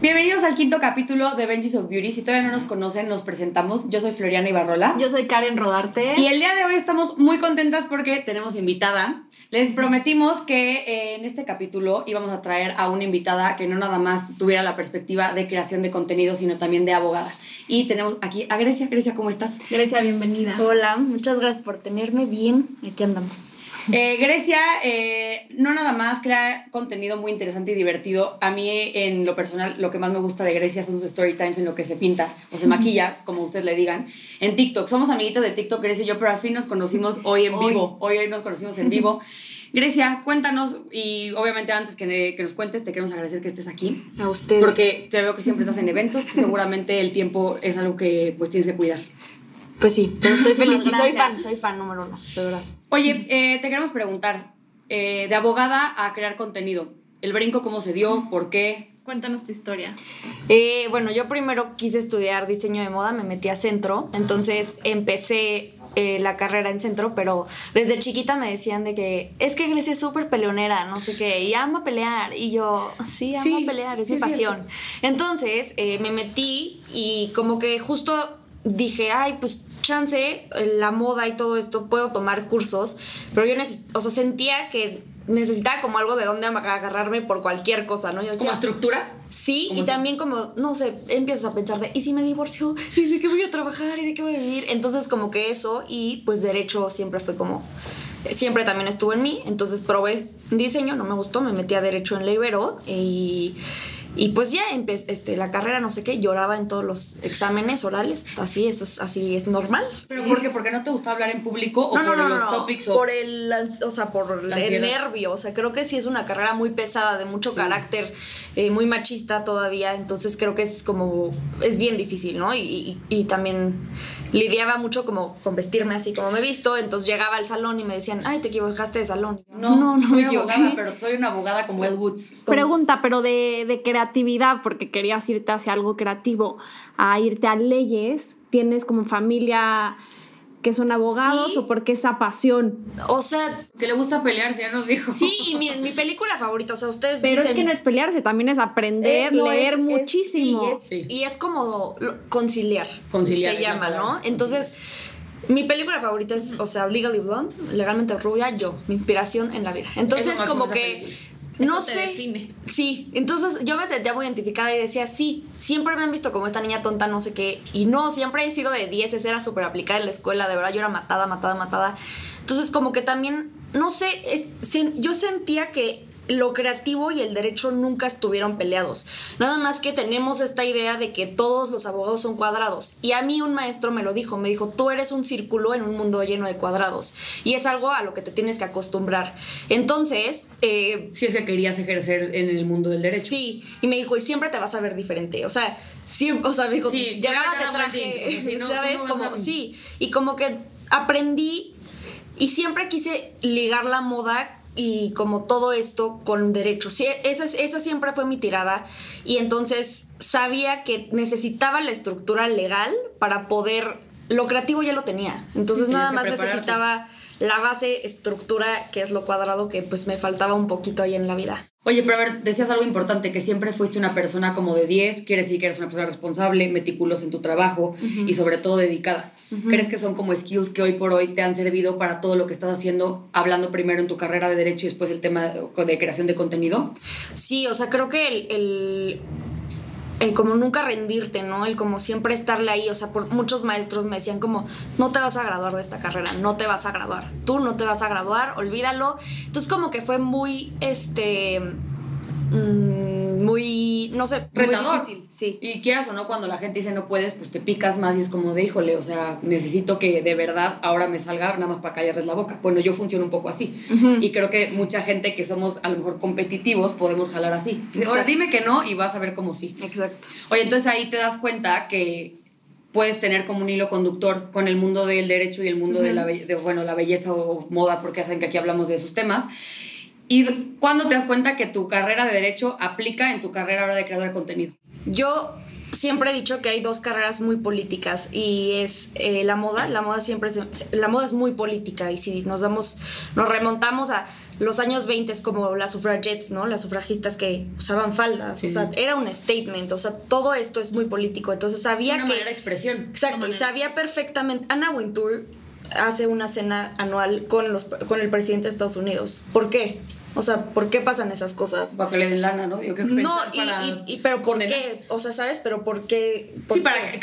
Bienvenidos al quinto capítulo de Benji's of Beauty. Si todavía no nos conocen, nos presentamos. Yo soy Floriana Ibarrola. Yo soy Karen Rodarte. Y el día de hoy estamos muy contentas porque tenemos invitada. Les prometimos que eh, en este capítulo íbamos a traer a una invitada que no nada más tuviera la perspectiva de creación de contenido, sino también de abogada. Y tenemos aquí a Grecia. Grecia, ¿cómo estás? Grecia, bienvenida. Hola, muchas gracias por tenerme bien. Aquí andamos. Eh, Grecia eh, no nada más crea contenido muy interesante y divertido. A mí, en lo personal, lo que más me gusta de Grecia son sus story times en lo que se pinta o se maquilla, como ustedes le digan, en TikTok. Somos amiguitos de TikTok, Grecia y yo, pero al fin nos conocimos hoy en vivo. Hoy, hoy nos conocimos en vivo. Grecia, cuéntanos y obviamente antes que, que, nos cuentes te queremos agradecer que estés aquí. A ustedes. Porque te veo que siempre estás en eventos, seguramente el tiempo es algo que pues tienes que cuidar. Pues sí, pero estoy feliz y soy fan, soy fan número uno, de verdad. Oye, eh, te queremos preguntar, eh, de abogada a crear contenido, ¿el brinco cómo se dio? ¿Por qué? Cuéntanos tu historia. Eh, bueno, yo primero quise estudiar diseño de moda, me metí a centro, entonces empecé la carrera en centro, pero desde chiquita me decían de que es que Grecia es súper peleonera, no sé qué, y ama pelear. Y yo, sí, amo pelear, es mi pasión. Entonces me metí y como que justo dije, ay, pues chance, la moda y todo esto, puedo tomar cursos, pero yo o sea, sentía que necesitaba como algo de donde agarrarme por cualquier cosa, ¿no? Yo decía, ¿Como estructura? Sí, y también como, no sé, empiezas a pensar de, ¿y si me divorcio? ¿Y de qué voy a trabajar? ¿Y de qué voy a vivir? Entonces como que eso, y pues derecho siempre fue como, siempre también estuvo en mí, entonces probé diseño, no me gustó, me metí a derecho en la Ibero y y pues ya empecé este, la carrera, no sé qué, lloraba en todos los exámenes orales, así, eso es, así es normal. ¿Pero por qué? ¿Porque no te gusta hablar en público o por los topics? O... Por el, o sea, por el nervio, o sea, creo que sí es una carrera muy pesada, de mucho carácter, eh, muy machista todavía, entonces creo que es como, es bien difícil, ¿no? Y, y, también lidiaba mucho como con vestirme así como me he visto, entonces llegaba al salón y me decían, ay, te equivocaste de salón. No, no, no, soy abogada, pero soy una abogada como Ed Woods. Pregunta, pero de, de creatividad, porque querías irte hacia algo creativo, a irte a leyes, tienes como familia que son abogados o porque esa pasión. O sea, que le gusta pelearse, ya nos dijo. Sí, y miren, mi película favorita, o sea, ustedes Pero es que no es pelearse, también es aprender, eh, leer muchísimo. Y es como conciliar. Conciliar. Se llama, ¿no? Entonces, mi película favorita es, o sea, Legally Blonde, legalmente rubia, yo, mi inspiración en la vida. Entonces, como que no sé. Sí, entonces yo me sentía muy identificada y decía, sí, siempre me han visto como esta niña tonta, no sé qué. Y no, siempre he sido de 10, era súper aplicada en la escuela, de verdad yo era matada, matada, matada. Entonces como que también, no sé, yo sentía que lo creativo y el derecho nunca estuvieron peleados. Nada más que tenemos esta idea de que todos los abogados son cuadrados. Y a mí un maestro me lo dijo, me dijo, tú eres un círculo en un mundo lleno de cuadrados. Y es algo a lo que te tienes que acostumbrar. Entonces... Eh, si es que querías ejercer en el mundo del derecho. Sí, y me dijo, y siempre te vas a ver diferente. O sea, siempre, o sea, me dijo, sí, llegabas de traje, ¿sabes? como, sí, y como que aprendí y siempre quise ligar la moda y como todo esto con derechos. Esa, esa siempre fue mi tirada y entonces sabía que necesitaba la estructura legal para poder... Lo creativo ya lo tenía, entonces nada más necesitaba la base, estructura, que es lo cuadrado, que pues me faltaba un poquito ahí en la vida. Oye, pero a ver, decías algo importante, que siempre fuiste una persona como de 10, quiere decir que eres una persona responsable, meticulosa en tu trabajo y sobre todo dedicada. ¿Crees que son como skills que hoy por hoy te han servido para todo lo que estás haciendo, hablando primero en tu carrera de derecho y después el tema de, creación de contenido? Sí, o sea, creo que el el como nunca rendirte, ¿no? El como siempre estarle ahí, o sea, por muchos maestros me decían como, no te vas a graduar de esta carrera, no te vas a graduar, tú no te vas a graduar, olvídalo. Entonces como que fue muy, este, mm, muy, no sé, retador. Muy difícil, sí. Y quieras o no, cuando la gente dice no puedes, pues te picas más y es como de, híjole, o sea, necesito que de verdad ahora me salga nada más para callarles la boca. Bueno, yo funciono un poco así. Y creo que mucha gente que somos a lo mejor competitivos podemos jalar así. Ahora dime que no y vas a ver cómo sí. Exacto. Oye, entonces ahí te das cuenta que puedes tener como un hilo conductor con el mundo del derecho y el mundo de, la bueno, la belleza o moda, porque hacen que aquí hablamos de esos temas. ¿Y cuándo te das cuenta que tu carrera de derecho aplica en tu carrera ahora de creador de contenido? Yo siempre he dicho que hay dos carreras muy políticas y es eh, la moda. La moda siempre es, la moda es muy política y si nos damos, nos remontamos a los años 20 es como las suffragettes, ¿no? Las sufragistas que usaban faldas, o sea, era un statement, o sea, todo esto es muy político, entonces sabía una que... Manera de expresión. Exacto, y sabía perfectamente... Anna Wintour hace una cena anual con, los, con el presidente de Estados Unidos. ¿Por qué? O sea, ¿por qué pasan esas cosas? Para que le den lana, ¿no? no, y, pero ¿por qué? O sea, ¿sabes? Pero ¿por qué? sí, para que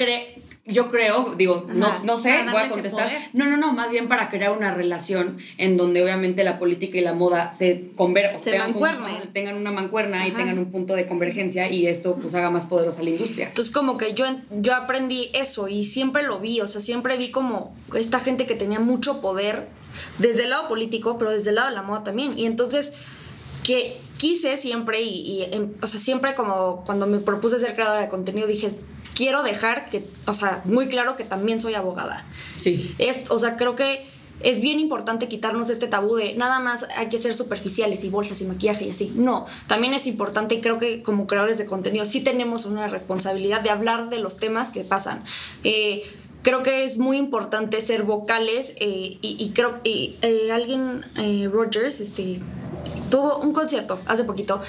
yo creo, digo, no, no sé, voy a contestar. No, no, no, más bien para crear una relación en donde obviamente la política y la moda se convergen, se tengan, tengan una mancuerna y tengan un punto de convergencia y esto pues haga más poderosa la industria. Entonces como que yo, yo aprendí eso y siempre lo vi, o sea, siempre vi como esta gente que tenía mucho poder desde el lado político, pero desde el lado de la moda también. Y entonces que quise siempre y, em, o sea, siempre como cuando me propuse ser creadora de contenido dije, quiero dejar que, o sea, muy claro que también soy abogada. Sí. Es, o sea, creo que es bien importante quitarnos este tabú de nada más hay que ser superficiales y bolsas y maquillaje y así. No, también es importante y creo que como creadores de contenido sí tenemos una responsabilidad de hablar de los temas que pasan. Eh, creo que es muy importante ser vocales eh, y, creo que eh, alguien, Rogers, este tuvo un concierto hace poquito.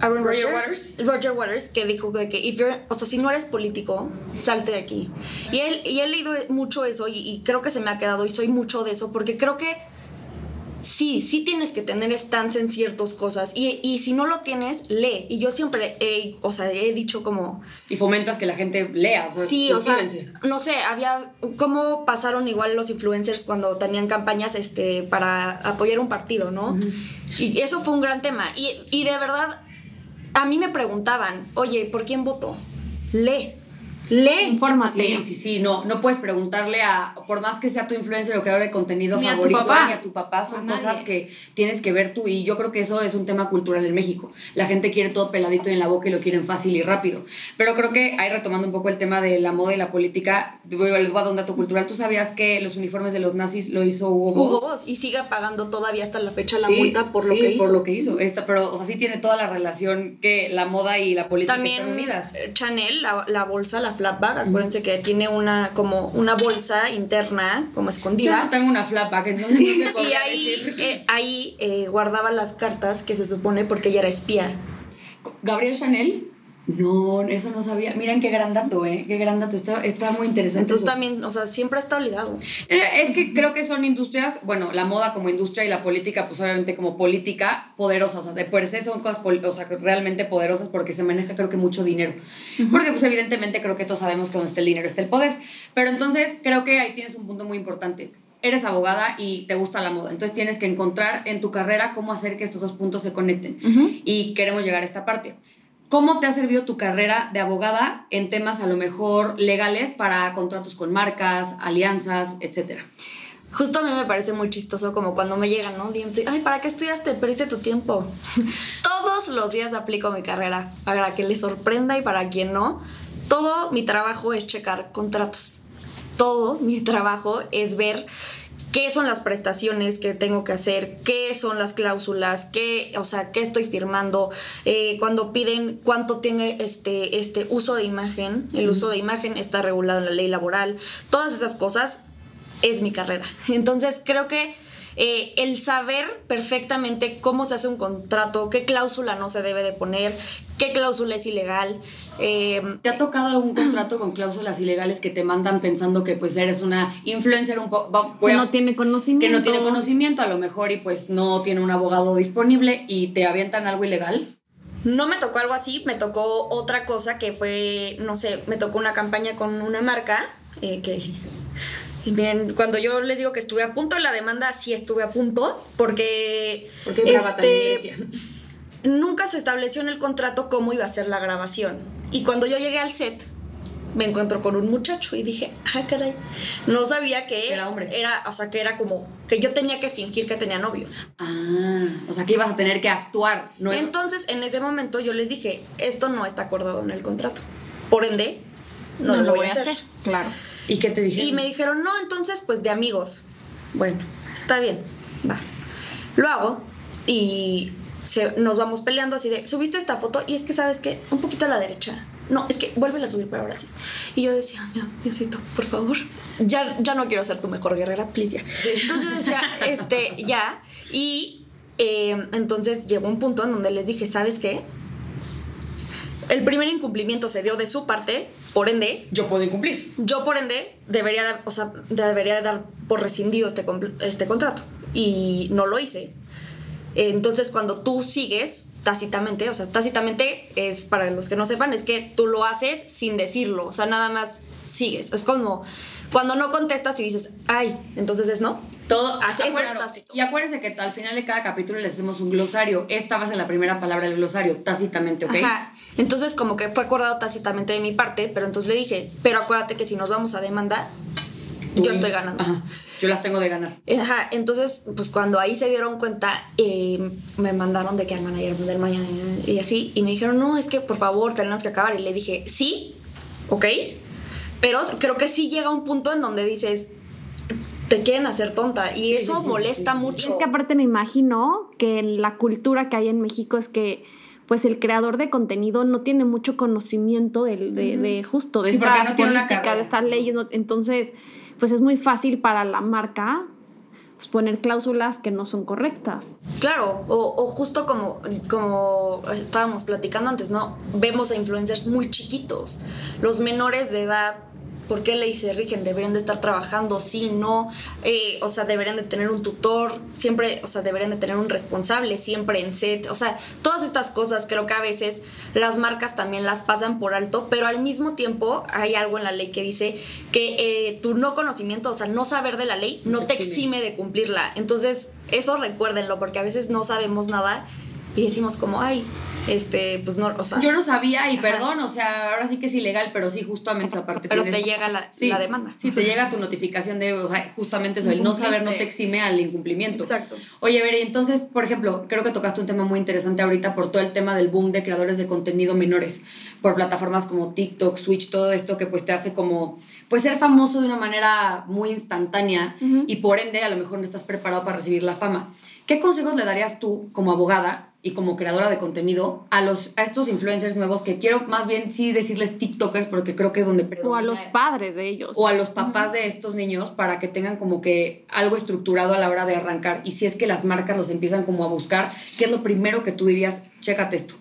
Aaron Roger Waters. Roger Waters, que dijo de que, if o sea, si no eres político, salte de aquí. Y él, y he leído mucho eso y, y creo que se me ha quedado y soy mucho de eso porque creo que sí, sí tienes que tener stance en ciertas cosas. Y, y, si no lo tienes, lee. Y yo siempre he, o sea, he dicho como... Y fomentas que la gente lea. sí, o sea, no sé, había... ¿Cómo pasaron igual los influencers cuando tenían campañas este, para apoyar un partido, no? Y eso fue un gran tema. Y, y de verdad, a mí me preguntaban, oye, ¿por quién voto? Lee Lee, infórmate. Sí, sí, sí, no, no puedes preguntarle a, por más que sea tu influencer o creador de contenido favorito, a papá. ni a tu papá, son cosas que tienes que ver tú y yo creo que eso es un tema cultural en México. La gente quiere todo peladito en la boca y lo quieren fácil y rápido. Pero creo que ahí retomando un poco el tema de la moda y la política, les voy a dar un dato cultural. ¿Tú sabías que los uniformes de los nazis lo hizo Hugo Boss? Hugo Boss y sigue pagando todavía hasta la fecha la multa por lo que hizo. por lo que hizo. Esta, pero, o sea, sí tiene toda la relación que la moda y la política están unidas. Chanel, la, la bolsa, la flapback, acuérdense que tiene una como una bolsa interna como escondida. Yo no tengo una flapback, entonces no Y ahí, eh, ahí eh, guardaba las cartas que se supone porque ella era espía. Gabriel Chanel no, eso no sabía. Miren qué gran dato, ¿eh? Qué gran dato. Está, está muy interesante. Entonces también, o sea, siempre está ligado. Eh, es que creo que son industrias, bueno, la moda como industria y la política, pues obviamente como política poderosa. O sea, de por sí son cosas o sea, realmente poderosas porque se maneja creo que mucho dinero. Porque pues evidentemente creo que todos sabemos que donde está el dinero está el poder. Pero entonces creo que ahí tienes un punto muy importante eres abogada y te gusta la moda. Entonces tienes que encontrar en tu carrera cómo hacer que estos dos puntos se conecten. Y queremos llegar a esta parte. ¿Cómo te ha servido tu carrera de abogada en temas a lo mejor legales para contratos con marcas, alianzas, etcétera? Justo a mí me parece muy chistoso como cuando me llegan, ¿no? ay, ¿para qué estudiaste? Perdiste tu tiempo. Todos los días aplico mi carrera para que les sorprenda y para quien no. Todo mi trabajo es checar contratos. Todo mi trabajo es ver qué son las prestaciones que tengo que hacer, qué son las cláusulas, qué, o sea, qué estoy firmando, eh, cuando piden cuánto tiene este, este uso de imagen, el uso de imagen está regulado en la ley laboral, todas esas cosas es mi carrera. Entonces creo que eh, el saber perfectamente cómo se hace un contrato, qué cláusula no se debe de poner, qué cláusula es ilegal. Eh, ¿Te ha tocado algún contrato con cláusulas ilegales que te mandan pensando que pues eres una influencer un poco... Que no tiene conocimiento. Que no tiene conocimiento a lo mejor y pues no tiene un abogado disponible y te avientan algo ilegal? No me tocó algo así, me tocó otra cosa que fue, no sé, me tocó una campaña con una marca eh, que Bien, cuando yo les digo que estuve a punto de la demanda, sí estuve a punto, porque... Porque este, nunca se estableció en el contrato cómo iba a ser la grabación. Y cuando yo llegué al set, me encuentro con un muchacho y dije, ah, caray, no sabía que era hombre. Era, o sea, que era como que yo tenía que fingir que tenía novio. Ah, o sea, que ibas a tener que actuar. No Entonces, en ese momento yo les dije, esto no está acordado en el contrato. Por ende, no, lo, voy, a hacer. Claro. ¿Y qué te dijeron? Y me dijeron, no, entonces, pues de amigos. Bueno, está bien, va. Lo hago y nos vamos peleando así de, subiste esta foto y es que, ¿sabes qué? Un poquito a la derecha no, es que vuélvela a subir, pero ahora sí. Y yo decía, Diosito, por favor, ya, ya no quiero ser tu mejor guerrera, please ya. Entonces decía, este, ya. Y em, entonces llegó un punto en donde les dije, ¿sabes qué? El primer incumplimiento se dio de su parte, por ende. Yo puedo incumplir. Yo, por ende, debería, o sea, debería dar por rescindido este, este contrato. Y no lo hice. Entonces, cuando tú sigues, tácitamente, o sea, tácitamente es, para los que no sepan, es que tú lo haces sin decirlo, o sea, nada más sigues. Es como cuando no contestas y dices, ay, entonces es no. Todo así Y acuérdense que al final de cada capítulo le hacemos un glosario. Esta va a ser la primera palabra del glosario, tácitamente, ¿ok? Ajá. Entonces, como que fue acordado tácitamente de mi parte, pero entonces le dije, pero acuérdate que si nos vamos a demandar, yo estoy ganando. Ajá. Yo las tengo de ganar. Ajá, entonces, pues cuando ahí se dieron cuenta, eh, me mandaron de que al manager del mañana y así, y me dijeron, no, es que por favor tenemos que acabar. Y le dije, sí, ok, pero creo que sí llega un punto en donde dices, te quieren hacer tonta. Y eso molesta mucho. Es que aparte me imagino que la cultura que hay en México es que pues el creador de contenido no tiene mucho conocimiento de, de, justo de esta no política, de esta ley, entonces pues es muy fácil para la marca pues, poner cláusulas que no son correctas. Claro, o, justo como, como estábamos platicando antes, ¿no? Vemos a influencers muy chiquitos, los menores de edad ¿Por qué ley se rigen? ¿Deberían de estar trabajando? Sí, no. Eh, o sea, deberían de tener un tutor, siempre, o sea, deberían de tener un responsable siempre en set. O sea, todas estas cosas creo que a veces las marcas también las pasan por alto, pero al mismo tiempo hay algo en la ley que dice que eh, tu no conocimiento, o sea, no saber de la ley, no te exime de cumplirla. Entonces, eso recuérdenlo, porque a veces no sabemos nada y decimos como, ay, este, pues no, o sea. Yo no sabía y perdón, o sea, ahora sí que es ilegal, pero sí, justamente esa parte. Pero te llega la, la, demanda. Sí, te llega tu notificación de, o sea, justamente eso, el no saber no te exime al incumplimiento. Exacto. Oye, ver, entonces, por ejemplo, creo que tocaste un tema muy interesante ahorita por todo el tema del boom de creadores de contenido menores, por plataformas como TikTok, Switch, todo esto que pues te hace como, pues ser famoso de una manera muy instantánea y por ende a lo mejor no estás preparado para recibir la fama. ¿Qué consejos le darías tú como abogada y como creadora de contenido a, los, a estos influencers nuevos que quiero más bien sí decirles TikTokers porque creo que es donde O a los padres de ellos. O a los papás de estos niños para que tengan como que algo estructurado a la hora de arrancar. Y si es que las marcas los empiezan como a buscar, ¿qué es lo primero que tú dirías? Chécate esto.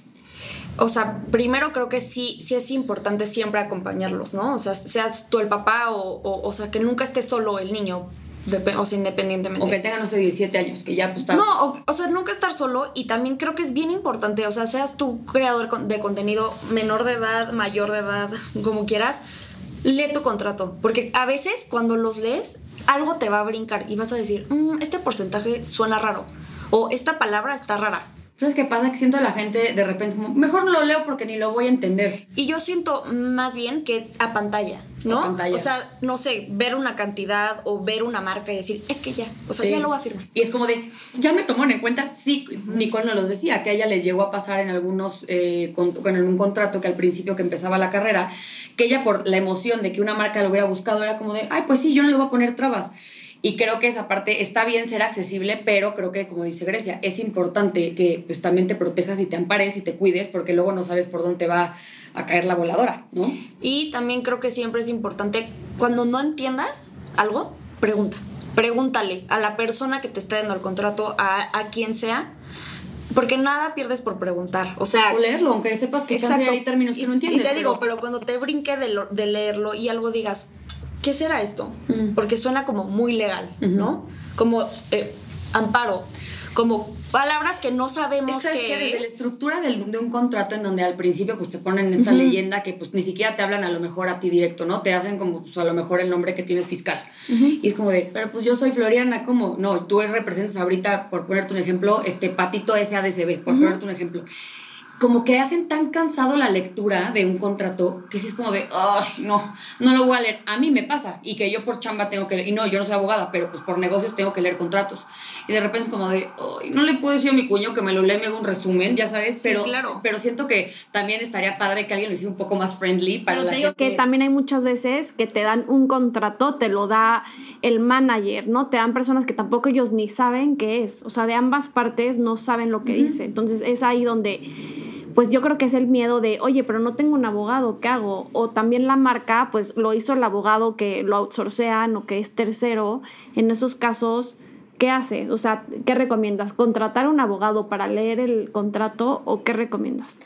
O sea, primero creo que sí, sí es importante siempre acompañarlos, ¿no? O sea, seas tú el papá o, o, o sea, que nunca esté solo el niño o sea, independientemente. O que tengan, no sé, 17 años, que ya pues No, o, sea, nunca estar solo y también creo que es bien importante, o sea, seas tú creador de contenido menor de edad, mayor de edad, como quieras, lee tu contrato, porque a veces cuando los lees, algo te va a brincar y vas a decir, mm, este porcentaje suena raro, o esta palabra está rara. ¿Sabes qué pasa? Que siento a la gente de repente como, mejor no lo leo porque ni lo voy a entender. Y yo siento más bien que a pantalla, ¿no? O sea, no sé, ver una cantidad o ver una marca y decir, es que ya, o sea, ya lo va a firmar. Y es como de, ya me tomó en cuenta, sí, Nicole nos los decía, que a ella le llegó a pasar en algunos, eh, con, en un contrato que al principio que empezaba la carrera, que ella por la emoción de que una marca lo hubiera buscado era como de, ay, pues sí, yo no le voy a poner trabas. Y creo que esa parte está bien ser accesible, pero creo que, como dice Grecia, es importante que pues, también te protejas y te ampares y te cuides, porque luego no sabes por dónde va a caer la voladora, ¿no? Y también creo que siempre es importante, cuando no entiendas algo, pregunta. Pregúntale a la persona que te está dando el contrato, a, a quien sea, porque nada pierdes por preguntar. O sea. O leerlo, aunque sepas que hay términos que no entiendes. Y te digo, pero cuando te brinque de, de leerlo y algo digas, ¿qué será esto? Mm. Porque suena como muy legal, ¿no? Como eh, amparo, como palabras que no sabemos es que, que desde la estructura del, de un contrato en donde al principio pues te ponen esta leyenda que pues ni siquiera te hablan a lo mejor a ti directo, ¿no? Te hacen como pues, a lo mejor el nombre que tienes fiscal. Y es como de, pero pues yo soy Floriana, ¿cómo? No, tú representas ahorita, por ponerte un ejemplo, este Patito SADCB, por ponerte un ejemplo como que hacen tan cansado la lectura de un contrato que si es como de, ay, no, no lo voy a leer. A mí me pasa y que yo por chamba tengo que leer, y no, yo no soy abogada, pero pues por negocios tengo que leer contratos. Y de repente es como de, ay, no le puedo decir a mi cuño que me lo lea y me haga un resumen, ya sabes, pero, claro. pero siento que también estaría padre que alguien lo hiciera un poco más friendly para pero la digo que también hay muchas veces que te dan un contrato, te lo da el manager, ¿no? Te dan personas que tampoco ellos ni saben qué es. O sea, de ambas partes no saben lo que dice. Entonces es ahí donde pues yo creo que es el miedo de, oye, pero no tengo un abogado, ¿qué hago? O también la marca, pues lo hizo el abogado que lo outsourcean o que es tercero. En esos casos, ¿qué haces? O sea, ¿qué recomiendas? ¿Contratar a un abogado para leer el contrato o qué recomiendas?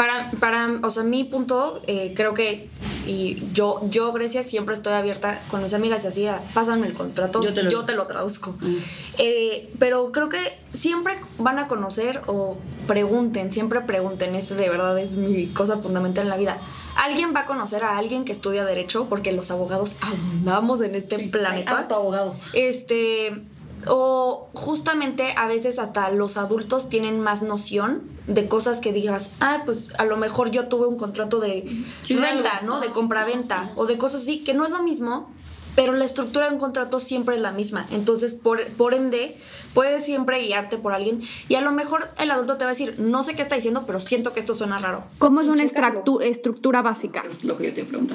Para, para, o sea, mi punto, eh, creo que, y yo, yo, Grecia, siempre estoy abierta con mis amigas y así, pásame el contrato, yo te lo, yo te lo traduzco. Mm. Eh, pero creo que siempre van a conocer o pregunten, siempre pregunten, esto de verdad es mi cosa fundamental en la vida. Alguien va a conocer a alguien que estudia Derecho, porque los abogados abundamos en este planeta. Hay abogado. Este o justamente a veces hasta los adultos tienen más noción de cosas que digas, ah, pues a lo mejor yo tuve un contrato de renta, ¿no? De compra-venta o de cosas así, que no es lo mismo, pero la estructura de un contrato siempre es la misma. Entonces, por, por ende, puedes siempre guiarte por alguien y a lo mejor el adulto te va a decir, no sé qué está diciendo, pero siento que esto suena raro. ¿Cómo es una estructura básica? Lo que yo te pregunto.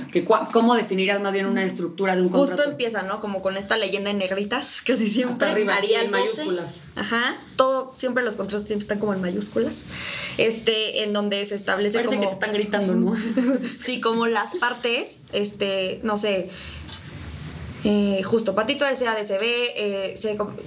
¿Cómo definirías más bien una estructura de un contrato? Justo empieza, ¿no? Como con esta leyenda en negritas, casi siempre. arriba, en mayúsculas. Ajá. Todo, siempre los contratos siempre están como en mayúsculas. Este, en donde se establece Parece como... que están gritando, ¿no? sí, como las partes, este, no sé eh, justo patito SADCB eh,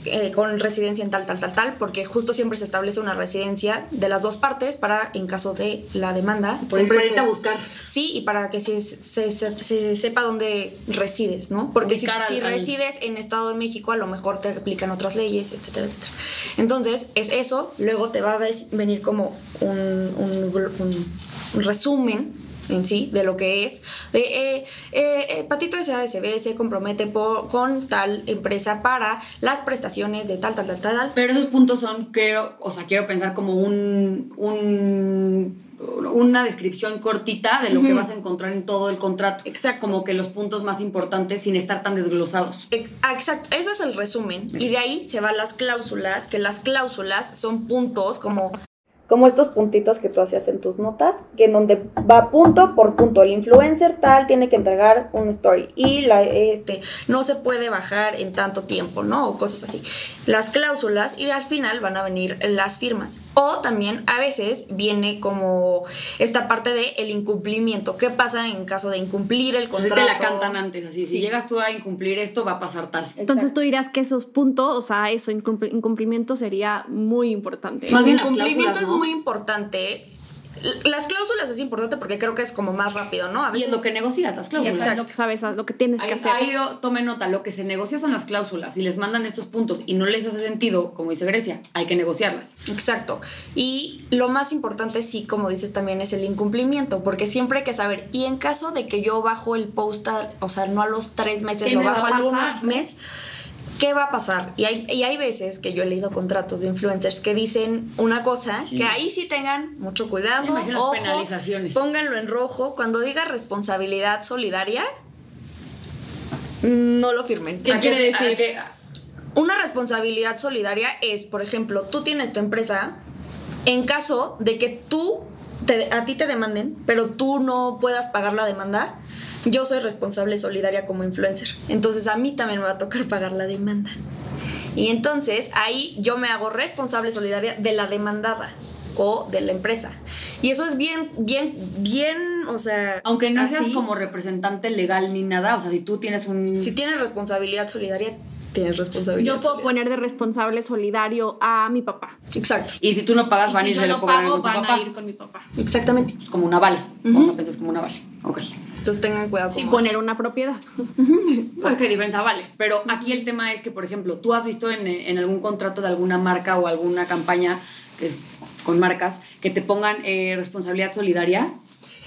eh, con residencia en tal, tal, tal, tal, porque justo siempre se establece una residencia de las dos partes para, en caso de la demanda, Por siempre se, buscar. Sí, y para que se, se, sepa dónde resides, ¿no? Porque si, si resides en Estado de México, a lo mejor te aplican otras leyes, etcétera, etcétera. Entonces, es eso, luego te va a venir como un, un resumen en sí, de lo que es. Eh, eh, eh, Patito SASB se compromete por, con tal empresa para las prestaciones de tal, tal, tal, tal. Pero esos puntos son, quiero, o sea, quiero pensar como un, un una descripción cortita de lo que vas a encontrar en todo el contrato. Exacto. Como que los puntos más importantes sin estar tan desglosados. Ah, exacto, ese es el resumen. Y de ahí se van las cláusulas, que las cláusulas son puntos como como estos puntitos que tú hacías en tus notas, que en donde va punto por punto. El influencer tal tiene que entregar un story y la, este, no se puede bajar en tanto tiempo, ¿no? O cosas así. Las cláusulas y al final van a venir las firmas. O también a veces viene como esta parte de el incumplimiento. ¿Qué pasa en caso de incumplir el contrato? te la cantan antes, así. Si llegas tú a incumplir esto, va a pasar tal. Entonces tú dirás que esos puntos, o sea, eso, incumplimiento sería muy importante. Más bien, incumplimiento es muy importante. Las cláusulas es importante porque creo que es como más rápido, ¿no? A veces... Y es lo que negocias, las cláusulas. Es lo que sabes, lo que tienes que hacer. Ahí tome nota, lo que se negocia son las cláusulas. Si les mandan estos puntos y no les hace sentido, como dice Grecia, hay que negociarlas. Exacto. Y lo más importante, sí, como dices también, es el incumplimiento, porque siempre hay que saber, y en caso de que yo bajo el post, o sea, no a los tres meses, lo bajo al mes ¿qué va a pasar? Y hay, y hay veces que yo he leído contratos de influencers que dicen una cosa, que ahí sí tengan mucho cuidado, ojo, penalizaciones. pónganlo en rojo, cuando diga responsabilidad solidaria, no lo firmen. ¿Qué quiere decir? Una responsabilidad solidaria es, por ejemplo, tú tienes tu empresa, en caso de que tú, a ti te demanden, pero tú no puedas pagar la demanda, yo soy responsable solidaria como influencer. Entonces a mí también me va a tocar pagar la demanda. Y entonces ahí yo me hago responsable solidaria de la demandada o de la empresa. Y eso es bien, bien, bien, o sea... Aunque no seas como representante legal ni nada, o sea, si tú tienes un... Si tienes responsabilidad solidaria, tienes responsabilidad. Yo puedo poner de responsable solidario a mi papá. Exacto. Y si tú no pagas, van a ir lo pago, van a ir con mi papá. Exactamente. Es como una vale. Vamos a pensar como una vale. Ok. Entonces tengan cuidado con poner una propiedad. pues que diferencia vales. Pero aquí el tema es que, por ejemplo, tú has visto en, en algún contrato de alguna marca o alguna campaña con marcas que te pongan eh, responsabilidad solidaria.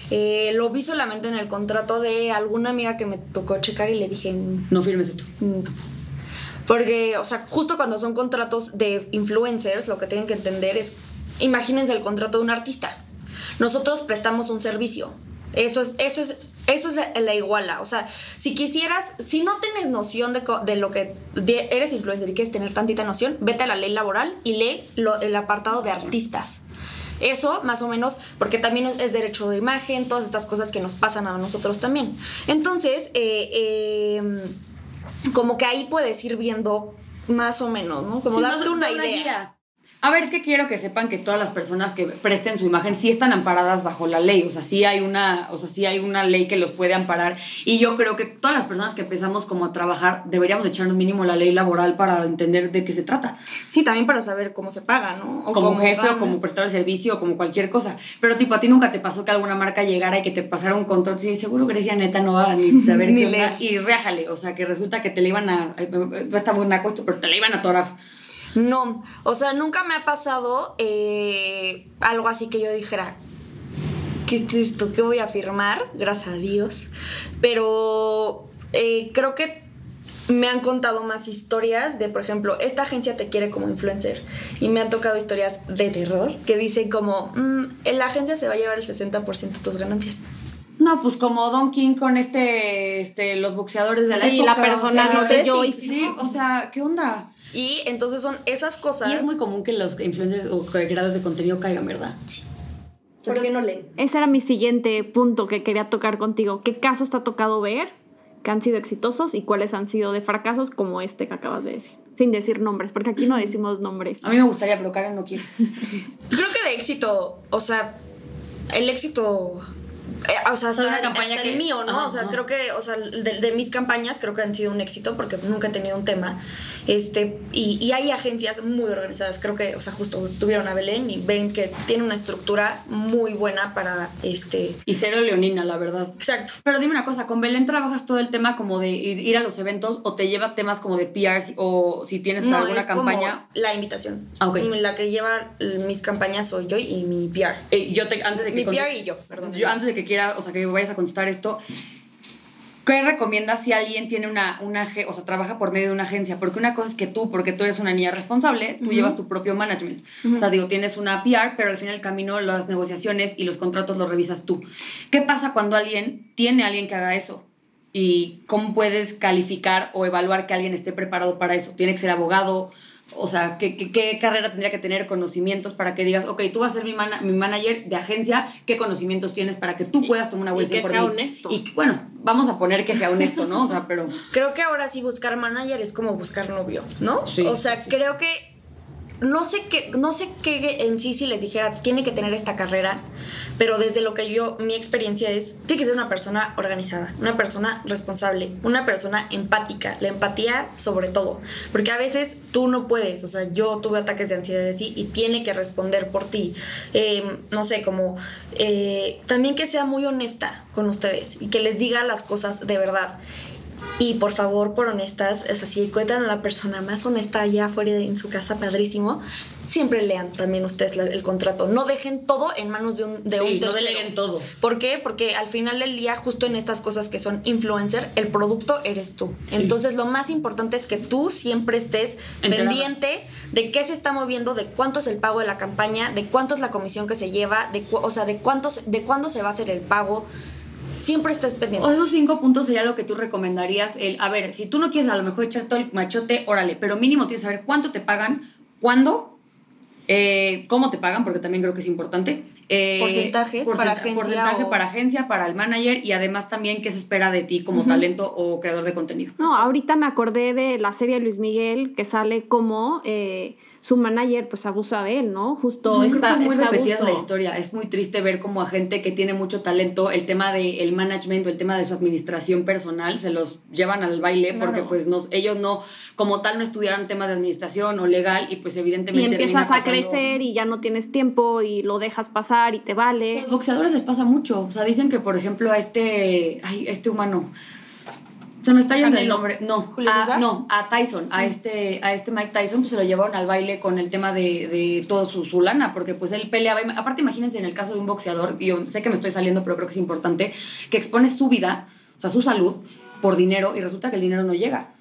Eh, lo vi solamente en el contrato de alguna amiga que me tocó checar y le dije... No firmes esto. Porque, o sea, justo cuando son contratos de influencers, lo que tienen que entender es, imagínense el contrato de un artista. Nosotros prestamos un servicio. Eso es, eso es, eso es la iguala. O sea, si quisieras, si no tienes noción de, de lo que eres influencer y quieres tener tantita noción, vete a la ley laboral y lee el apartado de artistas. Eso, más o menos, porque también es derecho de imagen, todas estas cosas que nos pasan a nosotros también. Entonces, eh, em, como que ahí puedes ir viendo más o menos, ¿no? Como darte una, idea. A ver, es que quiero que sepan que todas las personas que presten su imagen sí están amparadas bajo la ley, o sea, sí hay una, o sea, sí hay una ley que los puede amparar y yo creo que todas las personas que empezamos como a trabajar deberíamos echarnos mínimo la ley laboral para entender de qué se trata. Sí, también para saber cómo se paga, ¿no? O como jefe o como prestador de servicio o como cualquier cosa. Pero tipo, a ti nunca te pasó que alguna marca llegara y que te pasara un control, sí, seguro Grecia neta no va a ni saber ni qué y réjale, o sea, que resulta que te le iban a, está muy naco pero te la iban a atorar. No, o sea, nunca me ha pasado eh, algo así que yo dijera, ¿qué es esto? ¿Qué voy a firmar? Gracias a Dios. Pero eh, creo que me han contado más historias de, por ejemplo, esta agencia te quiere como influencer. Y me han tocado historias de terror que dicen como, mm, la agencia se va a llevar el 60% de tus ganancias. No, pues como Don King con este, este los boxeadores de la y la persona de Joyce. Sí, o sea, ¿qué onda? Y entonces son esas cosas. Y es muy común que los influencers o creadores de contenido caigan, ¿verdad? Sí. ¿Por qué no leen? Ese era mi siguiente punto que quería tocar contigo. ¿Qué casos te ha tocado ver que han sido exitosos y cuáles han sido de fracasos como este que acabas de decir? Sin decir nombres, porque aquí no decimos nombres. A mí me gustaría, pero Karen no quiere. Creo que de éxito, o sea, el éxito o sea, hasta, una campaña que, el mío, ¿no? o sea, creo que, o sea, de, mis campañas creo que han sido un éxito porque nunca he tenido un tema. Este, y, y, hay agencias muy organizadas, creo que, o sea, justo tuvieron a Belén y ven que tiene una estructura muy buena para este... Y cero leonina, la verdad. Exacto. Pero dime una cosa, ¿con Belén trabajas todo el tema como de ir, a los eventos o te lleva temas como de PR o si tienes alguna campaña? la invitación. Ah, La que lleva mis campañas soy yo y mi PR. Eh, yo te, antes de que mi PR y yo, perdón. Yo antes de que o sea, que vayas a contestar esto, ¿qué recomiendas si alguien tiene una, una, o sea, trabaja por medio de una agencia? Porque una cosa es que tú, porque tú eres una niña responsable, tú llevas tu propio management. O sea, digo, tienes una PR, pero al final el camino, las negociaciones y los contratos los revisas tú. ¿Qué pasa cuando alguien tiene a alguien que haga eso? ¿Y cómo puedes calificar o evaluar que alguien esté preparado para eso? ¿Tiene que ser abogado? O sea, ¿qué, ¿qué, carrera tendría que tener conocimientos para que digas, ok, tú vas a ser mi, mi manager de agencia, ¿qué conocimientos tienes para que tú puedas tomar una buena decisión? Que sea honesto. Y bueno, vamos a poner que sea honesto, ¿no? O sea, pero... Creo que ahora sí buscar manager es como buscar novio, ¿no? Sí, o sea, creo que no sé qué, no sé qué en sí si les dijera, tiene que tener esta carrera, pero desde lo que yo, mi experiencia es, tiene que ser una persona organizada, una persona responsable, una persona empática, la empatía sobre todo, porque a veces tú no puedes, o sea, yo tuve ataques de ansiedad así y tiene que responder por ti, em, no sé, como eh, también que sea muy honesta con ustedes y que les diga las cosas de verdad. Y por favor, por honestas, es así, encuentran a la persona más honesta allá afuera en su casa, padrísimo. Siempre lean también ustedes el contrato. No dejen todo en manos de un, de sí, un tercero. No deleguen todo. ¿Por qué? Porque al final del día, justo en estas cosas que son influencer, el producto eres tú. Entonces, lo más importante es que tú siempre estés pendiente de qué se está moviendo, de cuánto es el pago de la campaña, de cuánto es la comisión que se lleva, de, o sea, de, cuántos, de cuándo se va a hacer el pago siempre estás pendiente. O esos cinco puntos sería lo que tú recomendarías. El, a ver, si tú no quieres a lo mejor echar todo el machote, órale, pero mínimo tienes que saber cuánto te pagan, cuándo, eh, cómo te pagan, porque también creo que es importante, Eh, porcentajes para agencia. Porcentaje para agencia, para el manager y además también qué se espera de ti como talento o creador de contenido. No, ahorita me acordé de la serie Luis Miguel que sale como... Eh, su manager pues abusa de él, ¿no? Justo está muy repetida la historia. Es muy triste ver como a gente que tiene mucho talento, el tema del management o el tema de su administración personal se los llevan al baile porque pues no, ellos no, como tal, no estudiaron temas de administración o legal y pues evidentemente... Y empiezas a crecer y ya no tienes tiempo y lo dejas pasar y te vale. A los boxeadores les pasa mucho. O sea, dicen que por ejemplo a este, ay, este humano se me está yendo el nombre. No, a, no, a Tyson, a este, a este Mike Tyson, pues se lo llevaron al baile con el tema de, de todo su, su, lana, porque pues él peleaba. Aparte, imagínense en el caso de un boxeador, y yo sé que me estoy saliendo, pero creo que es importante, que expone su vida, o sea, su salud, por dinero, y resulta que el dinero no llega.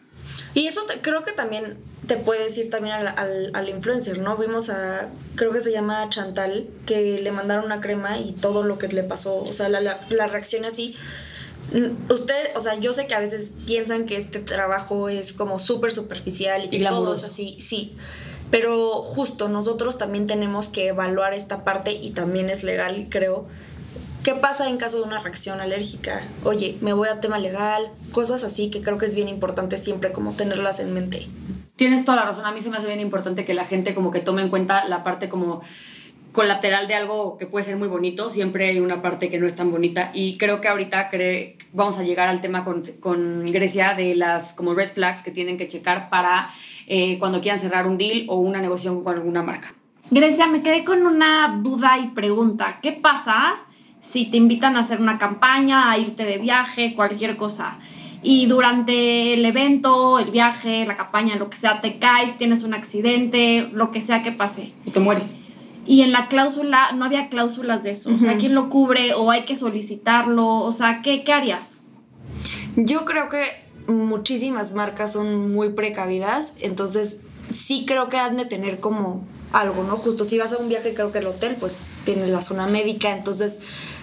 Y eso creo que también te puede decir también al, al, al, influencer, ¿no? Vimos a, creo que se llama Chantal, que le mandaron una crema y todo lo que le pasó, o sea, la, la, la reacción así Mm, usted, o sea, yo sé que a veces piensan que este trabajo es como súper superficial y que todo es así, sí. Pero justo nosotros también tenemos que evaluar esta parte y también es legal, creo. ¿Qué pasa en caso de una reacción alérgica? Oye, me voy a tema legal, cosas así que creo que es bien importante siempre como tenerlas en mente. Tienes toda la razón, a mí se me hace bien importante que la gente como que tome en cuenta la parte como colateral de algo que puede ser muy bonito, siempre hay una parte que no es tan bonita y creo que ahorita vamos a llegar al tema con, con, Grecia de las como red flags que tienen que checar para eh, cuando quieran cerrar un deal o una negociación con alguna marca. Grecia, me quedé con una duda y pregunta. ¿Qué pasa si te invitan a hacer una campaña, a irte de viaje, cualquier cosa? Y durante el evento, el viaje, la campaña, lo que sea, te caes, tienes un accidente, lo que sea que pase. Y te mueres y en la cláusula no había cláusulas de eso. O sea, ¿quién lo cubre o hay que solicitarlo? O sea, ¿qué, qué harías? Yo creo que muchísimas marcas son muy precavidas, entonces sí creo que han de tener como algo, ¿no? Justo si vas a un viaje, creo que el hotel, pues tienes la zona médica, entonces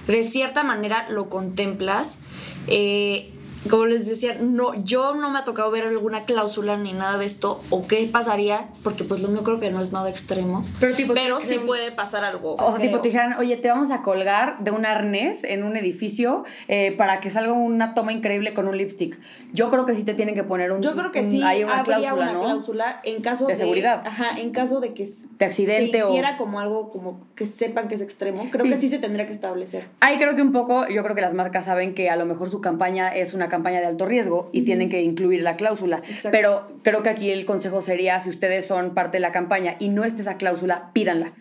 de cierta manera lo contemplas. Eh, como les decía, no, yo no me ha tocado ver alguna cláusula ni nada de esto, o qué pasaría, porque pues lo mío creo que no es nada extremo, pero, tipo, pero sí puede pasar algo. O sea, tipo te dijeran, oye, te vamos a colgar de un arnés en un edificio eh, para que salga una toma increíble con un lipstick. Yo creo que sí te tienen que poner un... Yo creo que sí, hay una habría cláusula, una cláusula en caso de, seguridad. Ajá, en caso de que... De accidente se hiciera como algo como que sepan que es extremo, creo que sí se tendría que establecer. Ahí creo que un poco, yo creo que las marcas saben que a lo mejor su campaña es una campaña de alto riesgo y tienen que incluir la cláusula. Pero creo que aquí el consejo sería, si ustedes son parte de la campaña y no esté esa cláusula, pídanla.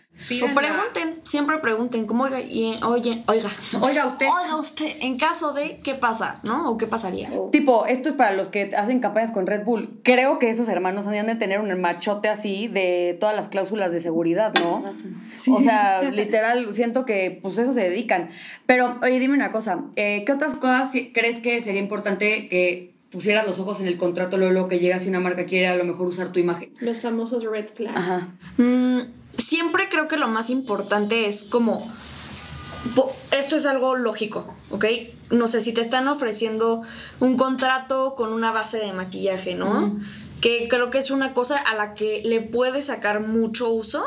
O pregunten, siempre pregunten, como oiga, y, oye, oiga, oiga usted. Oiga usted, en caso de, ¿qué pasa? ¿No? ¿O qué pasaría? Tipo, esto es para los que hacen campañas con Red Bull. Creo que esos hermanos han de tener un machote así de todas las cláusulas de seguridad, ¿no? O sea, literal, siento que pues eso se dedican. Pero, oye, dime una cosa, eh, ¿qué otras cosas crees que sería importante que pusieras los ojos en el contrato luego que llega si una marca quiere a lo mejor usar tu imagen? Los famosos red flags. Ajá. Mm, siempre creo que lo más importante es como esto es algo lógico, ¿ok? No sé, si te están ofreciendo un contrato con una base de maquillaje, ¿no? Que creo que es una cosa a la que le puedes sacar mucho uso.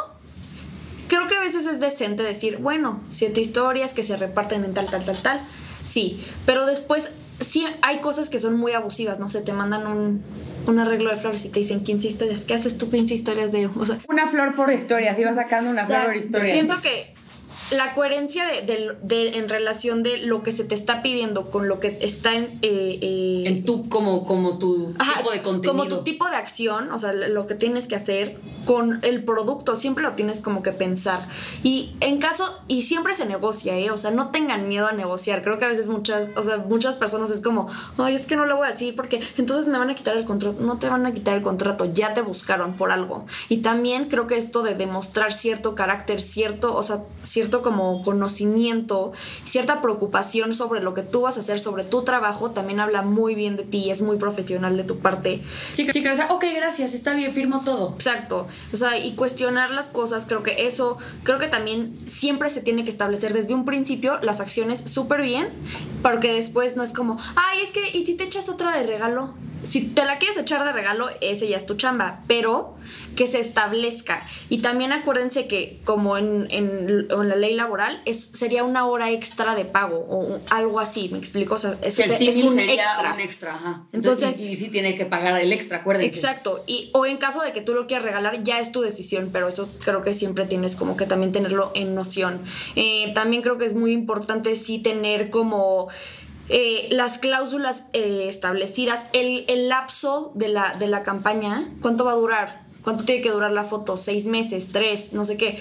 Creo que a veces es decente decir, bueno, siete historias que se reparten en tal, tal, tal, tal. Sí, pero después sí hay cosas que son muy abusivas, no sé, te mandan un, un arreglo de flores y te dicen 15 historias. ¿Qué haces tú 15 historias de.? O sea, una flor por historia, si vas sacando una flor por historia. Siento que la coherencia de, en relación de lo que se te está pidiendo con lo que está en... Eh, eh, en tú como, como tu tipo de contenido. Como tu tipo de acción, o sea, lo que tienes que hacer con el producto, siempre lo tienes como que pensar. Y en caso, y siempre se negocia, ¿eh? O sea, no tengan miedo a negociar. Creo que a veces muchas, o sea, muchas personas es como, ay, es que no lo voy a decir porque entonces me van a quitar el contrato. No te van a quitar el contrato, ya te buscaron por algo. Y también creo que esto de demostrar cierto carácter, cierto, o sea, cierto como conocimiento, cierta preocupación sobre lo que tú vas a hacer, sobre tu trabajo, también habla muy bien de ti, es muy profesional de tu parte. Chicas, o sea, ok, gracias, está bien, firmo todo. Exacto, o sea, y cuestionar las cosas, creo que eso, creo que también siempre se tiene que establecer desde un principio las acciones súper bien, porque después no es como, ay, es que, ¿y si te echas otra de regalo? Si te la quieres echar de regalo, ese ya es tu chamba, pero que se establezca. Y también acuérdense que como en, en, la ley laboral, es, sería una hora extra de pago o algo así, ¿me explico? O sea, eso es, un extra. Un extra ajá. Entonces, y, sí tiene que pagar el extra, acuérdense. Exacto. Y, o en caso de que tú lo quieras regalar, ya es tu decisión, pero eso creo que siempre tienes como que también tenerlo en noción. Eh, también creo que es muy importante sí tener como eh, las cláusulas eh, establecidas, el, lapso de la, de la campaña, cuánto va a durar, cuánto tiene que durar la foto, seis meses, tres, no sé qué.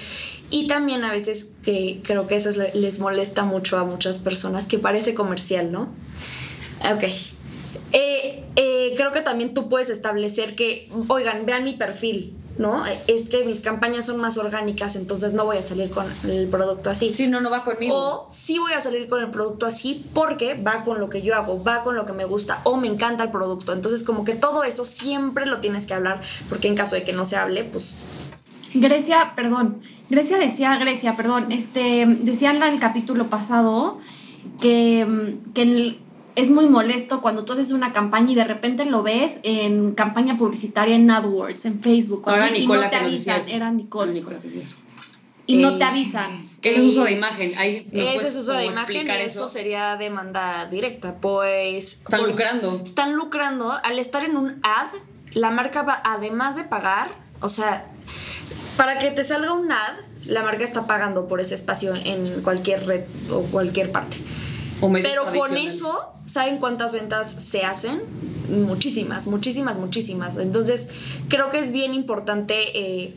Y también a veces que creo que eso les molesta mucho a muchas personas, que parece comercial, ¿no? Ok. Eh, creo que también tú puedes establecer que, oigan, vean mi perfil, ¿no? Es que mis campañas son más orgánicas, entonces no voy a salir con el producto así. Sí, no, no va conmigo. O sí voy a salir con el producto así porque va con lo que yo hago, va con lo que me gusta o me encanta el producto. Entonces, como que todo eso siempre lo tienes que hablar, porque en caso de que no se hable, pues... Grecia, perdón, Grecia decía, Grecia, perdón, este, decía en el capítulo pasado que, que el es muy molesto cuando tú haces una campaña y de repente lo ves en campaña publicitaria en AdWords, en Facebook. O y no te avisan. Era Nicole. Y no te avisan. ¿Qué es uso de imagen? Ese es uso de imagen eso? sería demanda directa. Pues. Están lucrando. Están lucrando. Al estar en un ad, la marca va, además de pagar, o sea, para que te salga un ad, la marca está pagando por ese espacio en cualquier red o cualquier parte. Pero con eso, ¿saben cuántas ventas se hacen? Muchísimas, muchísimas, muchísimas. Entonces, creo que es bien importante eh,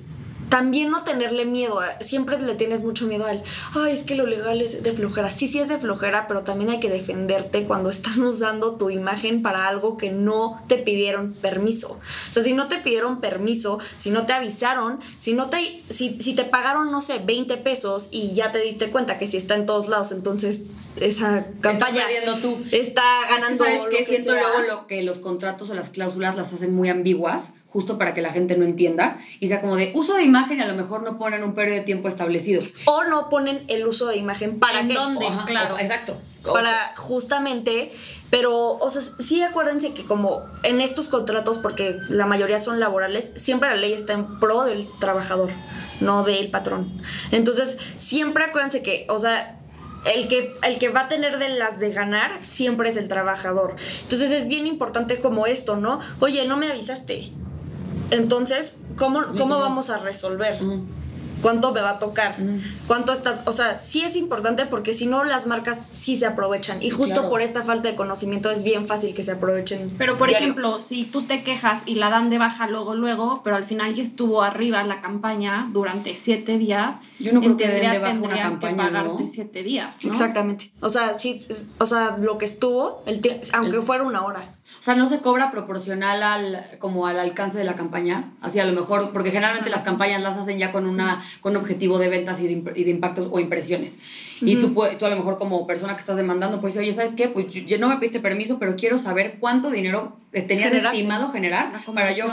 también no tenerle miedo. Siempre le tienes mucho miedo al, ay, es que lo legal es de flojera. Sí, sí es de flojera, pero también hay que defenderte cuando están usando tu imagen para algo que no te pidieron permiso. O sea, si no te pidieron permiso, si no te avisaron, si no te, si, si te pagaron, no sé, 20 pesos y ya te diste cuenta que si está en todos lados, entonces esa campaña está, tú. está ganando. ¿Sabes que Siento luego lo que los contratos o las cláusulas las hacen muy ambiguas justo para que la gente no entienda y sea como de uso de imagen y a lo mejor no ponen un periodo de tiempo establecido. O no ponen el uso de imagen para ¿En dónde? claro. exacto. Para justamente, pero, o sea, sí acuérdense que como en estos contratos, porque la mayoría son laborales, siempre la ley está en pro del trabajador, no del patrón. Entonces, siempre acuérdense que, o sea, el que, el que va a tener de las de ganar siempre es el trabajador. Entonces es bien importante como esto, ¿no? Oye, no me avisaste. Entonces, ¿cómo, cómo vamos a resolver? Cuánto me va a tocar, cuánto estás, o sea, sí es importante porque si no las marcas sí se aprovechan y justo por esta falta de conocimiento es bien fácil que se aprovechen. Pero por ejemplo, si tú te quejas y la dan de baja luego, luego, pero al final ya estuvo arriba la campaña durante siete días, yo no creo que de baja una campaña, que pagarte siete días. Exactamente. O sea, sí, o sea, lo que estuvo, el aunque fuera una hora. O sea, no se cobra proporcional al, como al alcance de la campaña. Así a lo mejor, porque generalmente las campañas las hacen ya con una con objetivo de ventas y de, y de impactos o impresiones. Y tú, tú a lo mejor como persona que estás demandando, pues oye, ¿sabes qué? Pues yo, no me pediste permiso, pero quiero saber cuánto dinero tenías estimado generar para yo,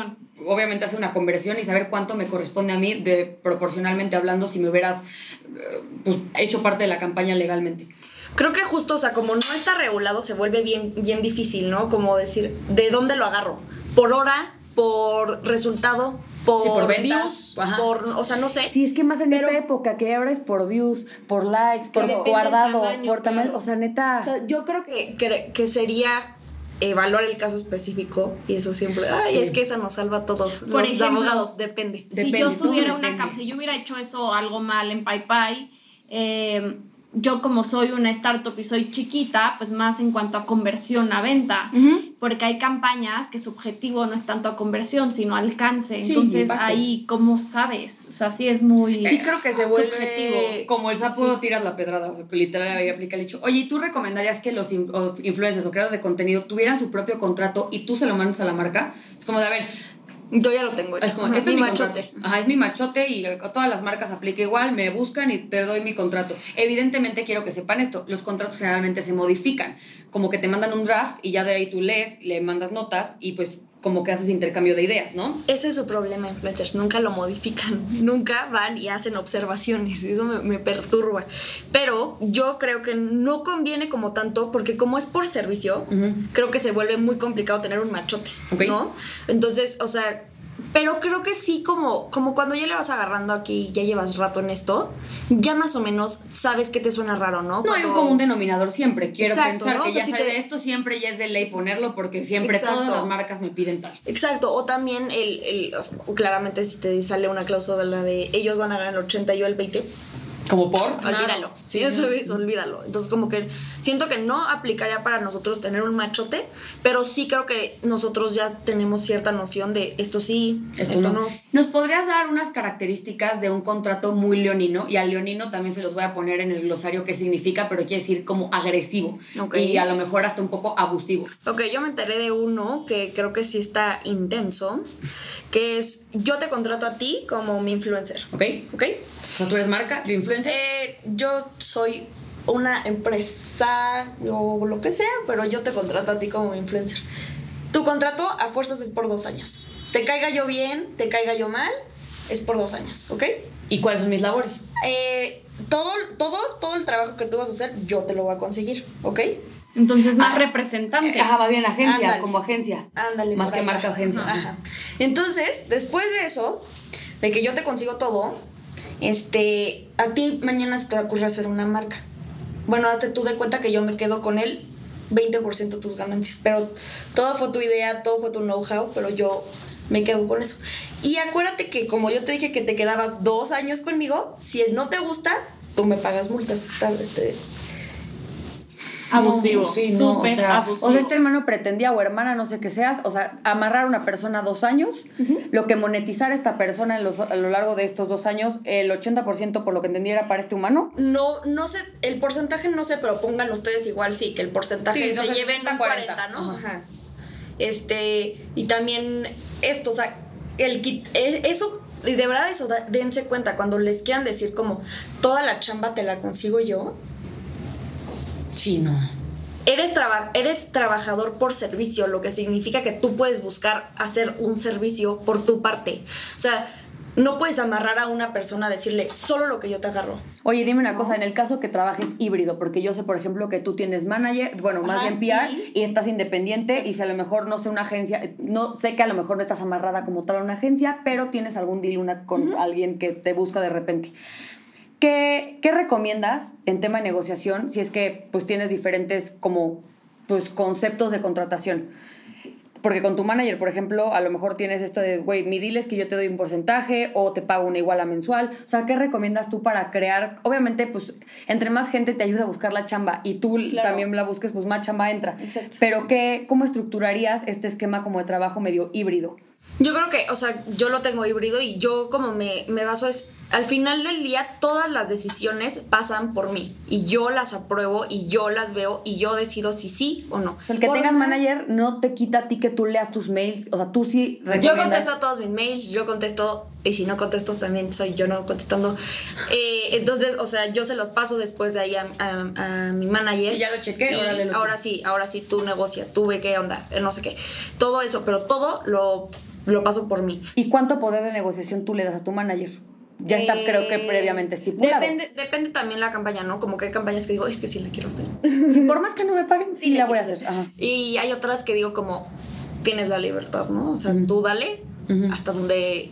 obviamente, hacer una conversión y saber cuánto me corresponde a mí de proporcionalmente hablando si me hubieras eh, pues, hecho parte de la campaña legalmente creo que justo, o sea, como no está regulado, se vuelve bien, bien difícil, ¿no? Como decir, ¿de dónde lo agarro? ¿Por hora? ¿Por resultado? Por, views, por, o sea, no sé. Sí, es que más en esta época, que ahora es por views, por likes, por guardado, por tamaño, o sea, neta. O sea, yo creo que, que, sería evaluar el caso específico y eso siempre, ay, es que esa nos salva todo. Por Los abogados, depende. Si yo subiera una si yo hubiera hecho eso algo mal en PayPay, eh, yo como soy una startup y soy chiquita, pues más en cuanto a conversión a venta, porque hay campañas que su objetivo no es tanto a conversión, sino alcance. Entonces ahí, ¿cómo sabes? O sea, sí es muy... Sí creo que se vuelve como el sapo tiras la pedrada, o sea, literal ahí aplica el dicho. Oye, ¿tú recomendarías que los influencers o creadores de contenido tuvieran su propio contrato y tú se lo mandas a la marca? Es como de, a ver, yo ya lo tengo. Es como, este es mi machote. Ajá, es mi machote y todas las marcas aplica igual, me buscan y te doy mi contrato. Evidentemente quiero que sepan esto, los contratos generalmente se modifican, como que te mandan un draft y ya de ahí tú lees, le mandas notas y pues como que haces intercambio de ideas, ¿no? Ese es su problema, influencers. Nunca lo modifican. Nunca van y hacen observaciones. Eso me, perturba. Pero yo creo que no conviene como tanto, porque como es por servicio, creo que se vuelve muy complicado tener un machote, ¿no? Entonces, o sea, pero creo que sí, como, como cuando ya le vas agarrando aquí, ya llevas rato en esto, ya más o menos sabes que te suena raro, ¿no? No hay un común denominador siempre. Quiero pensar que ya sabes, esto siempre ya es de ley ponerlo porque siempre todas las marcas me piden tal. Exacto. O también, el, el claramente, si te sale una cláusula de ellos van a ganar el 80 y yo el 20 como por. Olvídalo. Sí, eso es, olvídalo. Entonces, como que siento que no aplicaría para nosotros tener un machote, pero sí creo que nosotros ya tenemos cierta noción de esto sí, esto, no. ¿Nos podrías dar unas características de un contrato muy leonino? Y al leonino también se los voy a poner en el glosario qué significa, pero quiere decir como agresivo. Y a lo mejor hasta un poco abusivo. Ok, yo me enteré de uno que creo que sí está intenso, que es yo te contrato a ti como mi influencer. Ok. Ok. O tú eres marca, yo influencer. Eh, yo soy una empresa o lo que sea, pero yo te contrato a ti como influencer. Tu contrato a fuerzas es por dos años. Te caiga yo bien, te caiga yo mal, es por dos años, ¿ok? ¿Y cuáles son mis labores? Eh, todo, todo, todo el trabajo que tú vas a hacer, yo te lo voy a conseguir, ¿ok? Entonces, más ah, representante. Ajá, va bien agencia, como agencia. Ándale. Más que marca agencia. Ajá. Entonces, después de eso, de que yo te consigo todo, este, a ti mañana se te ocurre hacer una marca. Bueno, hazte tú de cuenta que yo me quedo con él 20% de tus ganancias, pero todo fue tu idea, todo fue tu know-how, pero yo me quedo con eso. Y acuérdate que como yo te dije que te quedabas dos años conmigo, si no te gusta, tú me pagas multas. Está, este, abusivo, sí, no, o sea, abusivo. O sea, este hermano pretendía o hermana, no sé qué seas, o sea, amarrar a una persona dos años, lo que monetizar a esta persona a lo largo de estos dos años, el 80% por lo que entendiera para este humano. No, no sé, el porcentaje no sé, pero pongan ustedes igual, sí, que el porcentaje se lleve en 40, ¿no? Ajá. Este, y también esto, o sea, el eso y de verdad eso, dense cuenta, cuando les quieran decir como, toda la chamba te la consigo yo, Sí, no. Eres, eres trabajador por servicio, lo que significa que tú puedes buscar hacer un servicio por tu parte. O sea, no puedes amarrar a una persona a decirle solo lo que yo te agarro. Oye, dime una cosa, en el caso que trabajes híbrido, porque yo sé, por ejemplo, que tú tienes manager, bueno, más bien PR, y, estás independiente, y si a lo mejor no sé una agencia, no sé que a lo mejor no estás amarrada como tal a una agencia, pero tienes algún deal una, con alguien que te busca de repente. ¿Qué, ¿Qué, recomiendas en tema de negociación si es que pues tienes diferentes como pues conceptos de contratación? Porque con tu manager, por ejemplo, a lo mejor tienes esto de, güey, mi deal es que yo te doy un porcentaje o te pago una iguala mensual. O sea, ¿qué recomiendas tú para crear? Obviamente, pues, entre más gente te ayuda a buscar la chamba y tú también la busques, pues más chamba entra. Exacto. Pero, ¿qué, ¿cómo estructurarías este esquema como de trabajo medio híbrido? Yo creo que, o sea, yo lo tengo híbrido y yo como me, me baso es al final del día todas las decisiones pasan por mí y yo las apruebo y yo las veo y yo decido si sí o no. El que tengas manager no te quita a ti que tú leas tus mails, o sea, tú sí Yo contesto todos mis mails, yo contesto y si no contesto también soy yo no contestando. Eh, entonces, o sea, yo se los paso después de ahí a, mi manager. ya lo chequé, ahora sí, ahora sí tú negocia, tú ve qué onda, no sé qué. Todo eso, pero todo lo, lo paso por mí. ¿Y cuánto poder de negociación tú le das a tu manager? Ya está, creo que previamente estipulado. Depende, depende también la campaña, ¿no? Como que hay campañas que digo, es que sí la quiero hacer. Por más que no me paguen, sí, la, voy a hacer. Y hay otras que digo como, tienes la libertad, ¿no? O sea, tú dale hasta donde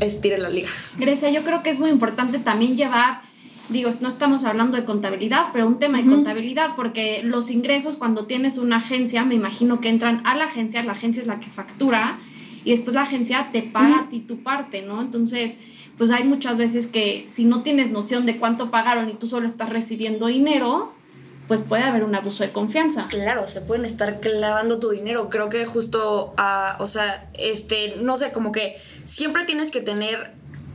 estire la liga. Grecia, yo creo que es muy importante también llevar digo, no estamos hablando de contabilidad, pero un tema de contabilidad, porque los ingresos cuando tienes una agencia, me imagino que entran a la agencia, la agencia es la que factura y después la agencia te paga a ti tu parte, ¿no? Entonces, pues hay muchas veces que si no tienes noción de cuánto pagaron y tú solo estás recibiendo dinero, pues puede haber un abuso de confianza. Claro, se pueden estar clavando tu dinero. Creo que justo, uh, o sea, este, no sé, como que siempre tienes que tener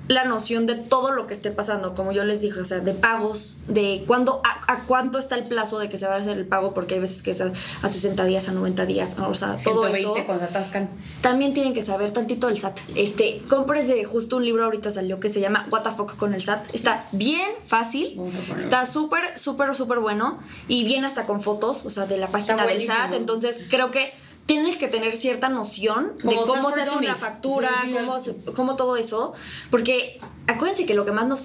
la noción de todo lo que esté pasando, como yo les dije, o sea, de pagos, de cuándo, a, cuánto está el plazo de que se va a hacer el pago, porque hay veces que es a, 60 días, a 90 días, o sea, todo eso. cuando atascan. También tienen que saber tantito el SAT. Este, cómprese justo un libro ahorita salió que se llama What the fuck con el SAT. Está bien fácil, está súper, súper, súper bueno y viene hasta con fotos, o sea, de la página del SAT. Entonces, creo que tienes que tener cierta noción de cómo se hace una factura, cómo, cómo todo eso, porque acuérdense que lo que más nos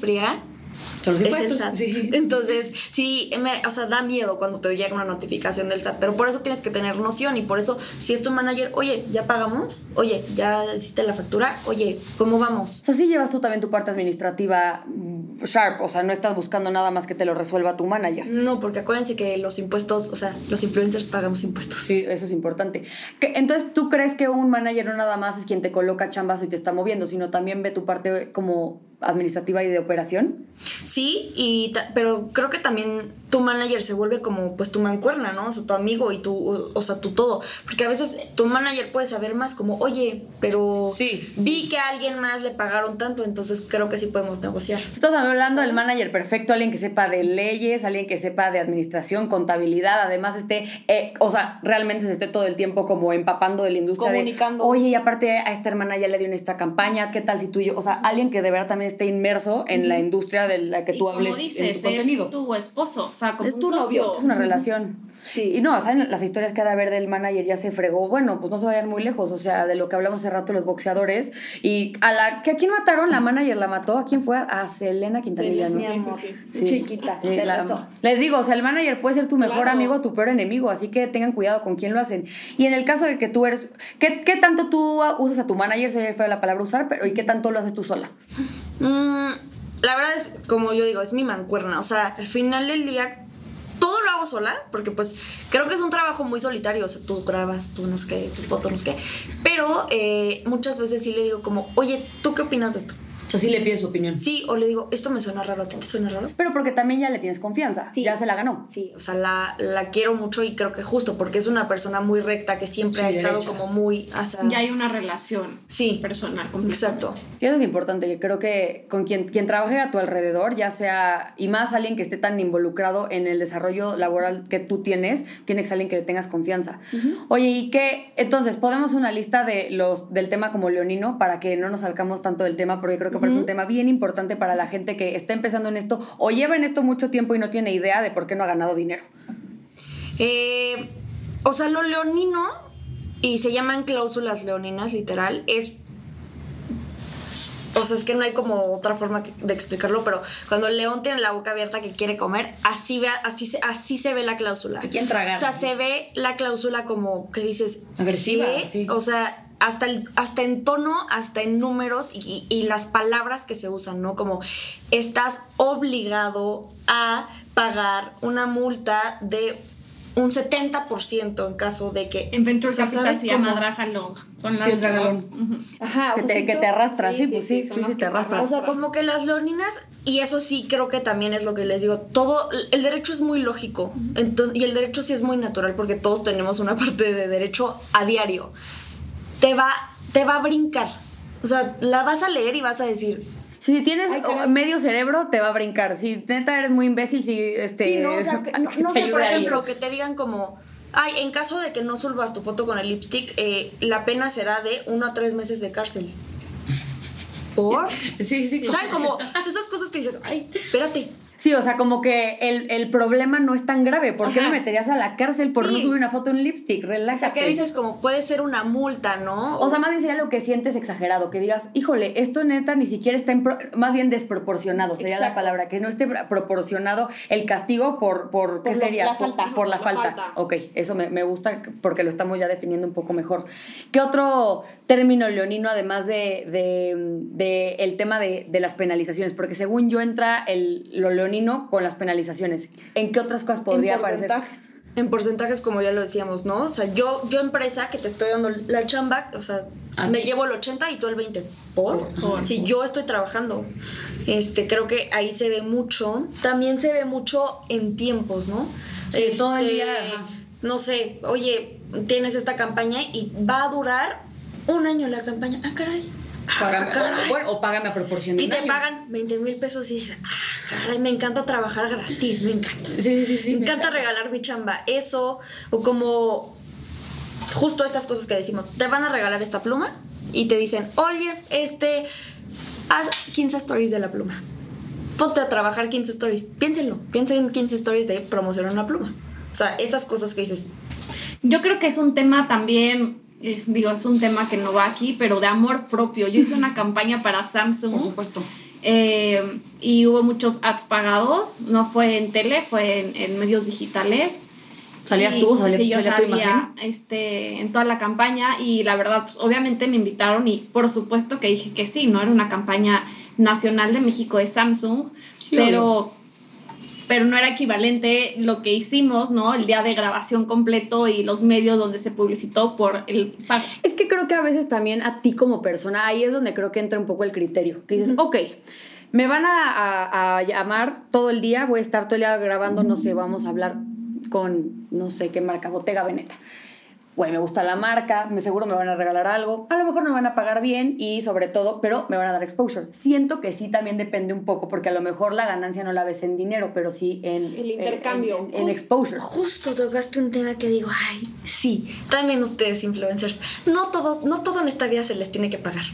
es el SAT. Entonces, sí, me, o sea, da miedo cuando te llega una notificación del SAT, pero por eso tienes que tener noción y por eso, si es tu manager, oye, ¿ya pagamos? Oye, ¿ya hiciste la factura? Oye, ¿cómo vamos? O sea, sí llevas tú también tu parte administrativa mm, sharp, o sea, no estás buscando nada más que te lo resuelva tu manager. No, porque acuérdense que los impuestos, o sea, los influencers pagamos impuestos. Sí, eso es importante. Entonces, ¿tú crees que un manager no nada más es quien te coloca chambas y te está moviendo, sino también ve tu parte como administrativa y de operación? Sí, y pero creo que también tu manager se vuelve como pues tu mancuerna, ¿no? O sea, tu amigo y tu, o, sea, tu todo. Porque a veces tu manager puede saber más como, oye, pero sí, vi que a alguien más le pagaron tanto, entonces creo que sí podemos negociar. estás hablando del manager perfecto, alguien que sepa de leyes, alguien que sepa de administración, contabilidad, además esté, eh, o sea, realmente se esté todo el tiempo como empapando de la industria. Comunicando. oye, y aparte a esta hermana ya le dio esta campaña, ¿qué tal si tú y yo? O sea, alguien que de verdad también esté inmerso en la industria de la que tú hables en tu contenido. Es tu esposo, o sea, como es tu novio, es una relación. Sí. Y no, ¿saben? Las historias que ha de haber del manager ya se fregó. Bueno, pues no se vayan muy lejos. O sea, de lo que hablamos hace rato los boxeadores. Y a la que a quién mataron, la manager la mató. ¿A quién fue? A Selena Quintanilla, ¿no? Mi amor. Chiquita. les digo, o sea, el manager puede ser tu mejor amigo o tu peor enemigo. Así que tengan cuidado con quién lo hacen. Y en el caso de que tú eres. ¿Qué, qué tanto tú usas a tu manager? Soy feo la palabra usar, pero ¿y qué tanto lo haces tú sola? Mm, la verdad es, como yo digo, es mi mancuerna. O sea, al final del día todo lo hago sola, porque pues creo que es un trabajo muy solitario, o sea, tú grabas, tú no sé qué, tú fotos, no sé qué, pero eh, muchas veces sí le digo como, oye, ¿tú qué opinas de esto? O sea, sí le pides su opinión. Sí, o le digo, esto me suena raro, ¿a ti te suena raro? Pero porque también ya le tienes confianza, sí. ya se la ganó. Sí, o sea, la, la quiero mucho y creo que justo porque es una persona muy recta que siempre ha estado como muy... ya hay una relación sí, personal. Exacto. Sí, eso es importante. Yo creo que con quien, quien trabaje a tu alrededor, ya sea, y más alguien que esté tan involucrado en el desarrollo laboral que tú tienes, tiene que ser alguien que le tengas confianza. Oye, ¿y qué? Entonces, podemos una lista de los, del tema como leonino para que no nos salgamos tanto del tema, porque creo que es un tema bien importante para la gente que está empezando en esto o lleva en esto mucho tiempo y no tiene idea de por qué no ha ganado dinero. Eh, o sea, lo leonino, y se llaman cláusulas leoninas, literal, es o sea, es que no hay como otra forma de explicarlo, pero cuando el león tiene la boca abierta que quiere comer, así, ve, así, se, así se ve la cláusula. quieren tragar. O sea, se ve la cláusula como que dices... Agresiva, sí. O sea, hasta, el, hasta en tono, hasta en números y, y, las palabras que se usan, ¿no? Como estás obligado a pagar una multa de un 70% en caso de que... En Venture Capital se llama Long. Son las sí, Ajá, que, te, que te arrastras, sí, pues sí, sí, sí, te arrastras. O sea, como que las leoninas, y eso sí creo que también es lo que les digo, todo, el derecho es muy lógico, entonces, y el derecho sí es muy natural porque todos tenemos una parte de derecho a diario te va, te va a brincar. O sea, la vas a leer y vas a decir, si tienes medio cerebro, te va a brincar. Si neta eres muy imbécil, si este. Sí, no, o sea, no, sé, por ejemplo, que te digan como. Ay, en caso de que no subas tu foto con el lipstick, eh, la pena será de uno a tres meses de cárcel. ¿Por? Sí, sí. ¿Saben? Como esas cosas que dices, ay, espérate. Sí, o sea, como que el, el problema no es tan grave. ¿Por qué me meterías a la cárcel por no subir una foto en lipstick? Relájate. O sea, ¿qué dices? Como puede ser una multa, ¿no? O, sea, más bien sería lo que sientes exagerado. Que digas, híjole, esto neta ni siquiera está en más bien desproporcionado, sería la palabra. Que no esté proporcionado el castigo por, por, ¿qué sería? La falta. Por, la, falta. Ok, eso me, me, gusta porque lo estamos ya definiendo un poco mejor. ¿Qué otro término leonino, además de, de, de el tema de, de, las penalizaciones? Porque según yo entra el, lo leonino con las penalizaciones. ¿En qué otras cosas podría en porcentajes. En porcentajes, como ya lo decíamos, ¿no? O sea, yo, yo empresa que te estoy dando la chamba, o sea, me llevo el 80 y tú el 20. ¿Por? Si yo estoy trabajando. Este, creo que ahí se ve mucho. También se ve mucho en tiempos, ¿no? Sí, todo el día. Este, no sé, oye, tienes esta campaña y va a durar un año la campaña. Ah, caray bueno, o págame a proporción Y te pagan 20 mil pesos y dices, ah, caray, me encanta trabajar gratis, me encanta. Sí, sí, sí. Me, encanta, regalar mi chamba. Eso, o como justo estas cosas que decimos, te van a regalar esta pluma y te dicen, oye, este, haz 15 stories de la pluma. Ponte a trabajar 15 stories. Piénsenlo, piensen en 15 stories de promocionar una pluma. O sea, esas cosas que dices, Yo creo que es un tema también, eh, digo, es un tema que no va aquí, pero de amor propio. Yo hice una campaña para Samsung. Por supuesto. Eh, y hubo muchos ads pagados, no fue en tele, fue en, medios digitales. ¿Salías tú? Salía, sí, yo salía este, en toda la campaña y la verdad, pues obviamente me invitaron y por supuesto que dije que sí, ¿no? Era una campaña nacional de México de Samsung, pero pero no era equivalente lo que hicimos, ¿no? El día de grabación completo y los medios donde se publicitó por el pago. Es que creo que a veces también a ti como persona, ahí es donde creo que entra un poco el criterio, que dices, ok, me van a, llamar todo el día, voy a estar todo el día grabando, no sé, vamos a hablar con, no sé qué marca, Bottega Veneta güey, me gusta la marca, me seguro me van a regalar algo, a lo mejor me van a pagar bien y sobre todo, pero me van a dar exposure. Siento que sí también depende un poco, porque a lo mejor la ganancia no la ves en dinero, pero sí en... El intercambio. En, exposure. Justo tocaste un tema que digo, ay, sí, también ustedes influencers, no todo, no todo en esta vida se les tiene que pagar.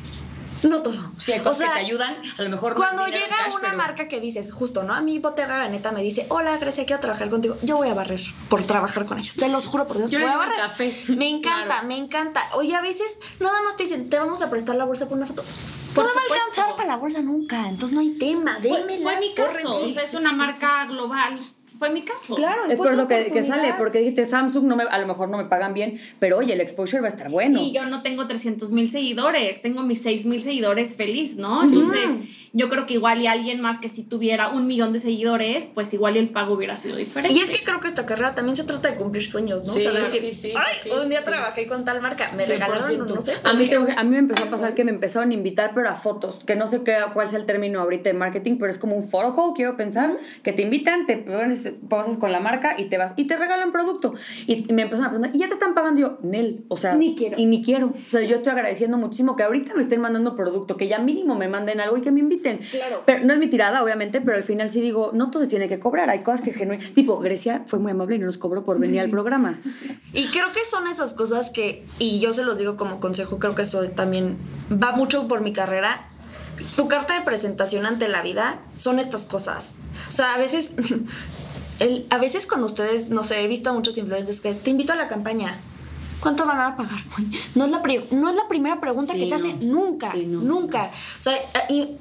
No todo. Sí, hay cosas que te ayudan, a lo mejor Cuando llega una marca que dices, justo, ¿no? A mí Bottega Ganeta me dice, hola, Grecia, quiero trabajar contigo. Yo voy a barrer por trabajar con ellos. Te los juro por Dios, voy a barrer. Café. Me encanta, me encanta. Oye, a veces nada más te dicen, te vamos a prestar la bolsa por una foto. Por no va a alcanzar para la bolsa nunca, entonces no hay tema. Démela. Fue, fue mi caso, o sea, es una marca global fue mi caso. Claro, es por lo que, que, sale, porque dijiste Samsung no me, a lo mejor no me pagan bien, pero oye, el exposure va a estar bueno. Y yo no tengo 300 mil seguidores, tengo mis 6 mil seguidores feliz, ¿no? Entonces, yo creo que igual y alguien más que si tuviera un millón de seguidores, pues igual y el pago hubiera sido diferente. Y es que creo que esta carrera también se trata de cumplir sueños, ¿no? Sí, o sea, decir, sí, sí, Ay, un día trabajé con tal marca, me regalaron, no sé. A mí, a mí me empezó a pasar que me empezaron a invitar, pero a fotos, que no sé qué, cuál sea el término ahorita de marketing, pero es como un photo call, quiero pensar, que te invitan, te pasas con la marca y te vas y te regalan producto. Y, me empezaron a preguntar, ¿y ya te están pagando? yo, Nel, o sea, ni quiero. Y ni quiero. O sea, yo estoy agradeciendo muchísimo que ahorita me estén mandando producto, que ya mínimo me manden algo y que me inviten. Claro. Pero no es mi tirada, obviamente, pero al final sí digo, no todo se tiene que cobrar. Hay cosas que genuinamente. Tipo, Grecia fue muy amable y no nos cobró por venir al programa. Y creo que son esas cosas que, y yo se los digo como consejo, creo que eso también va mucho por mi carrera. Tu carta de presentación ante la vida son estas cosas. O sea, a veces a veces cuando ustedes, no sé, he visto a muchos influencers que te invito a la campaña. ¿Cuánto van a pagar? No es la, no es la primera pregunta que se hace nunca, nunca. O sea,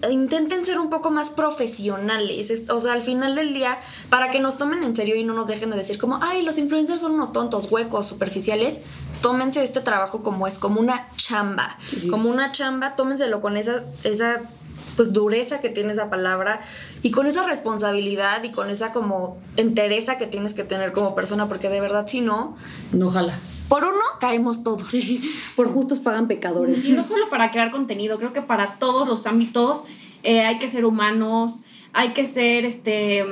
intenten ser un poco más profesionales. O sea, al final del día, para que nos tomen en serio y no nos dejen de decir como, ay, los influencers son unos tontos, huecos, superficiales, tómense este trabajo como es, como una chamba. Como una chamba, tómenselo con esa, esa pues dureza que tiene esa palabra y con esa responsabilidad y con esa como entereza que tienes que tener como persona, porque de verdad si no... No jala. Por uno caemos todos. Por justos pagan pecadores. Y no solo para crear contenido, creo que para todos los ámbitos eh, hay que ser humanos, hay que ser este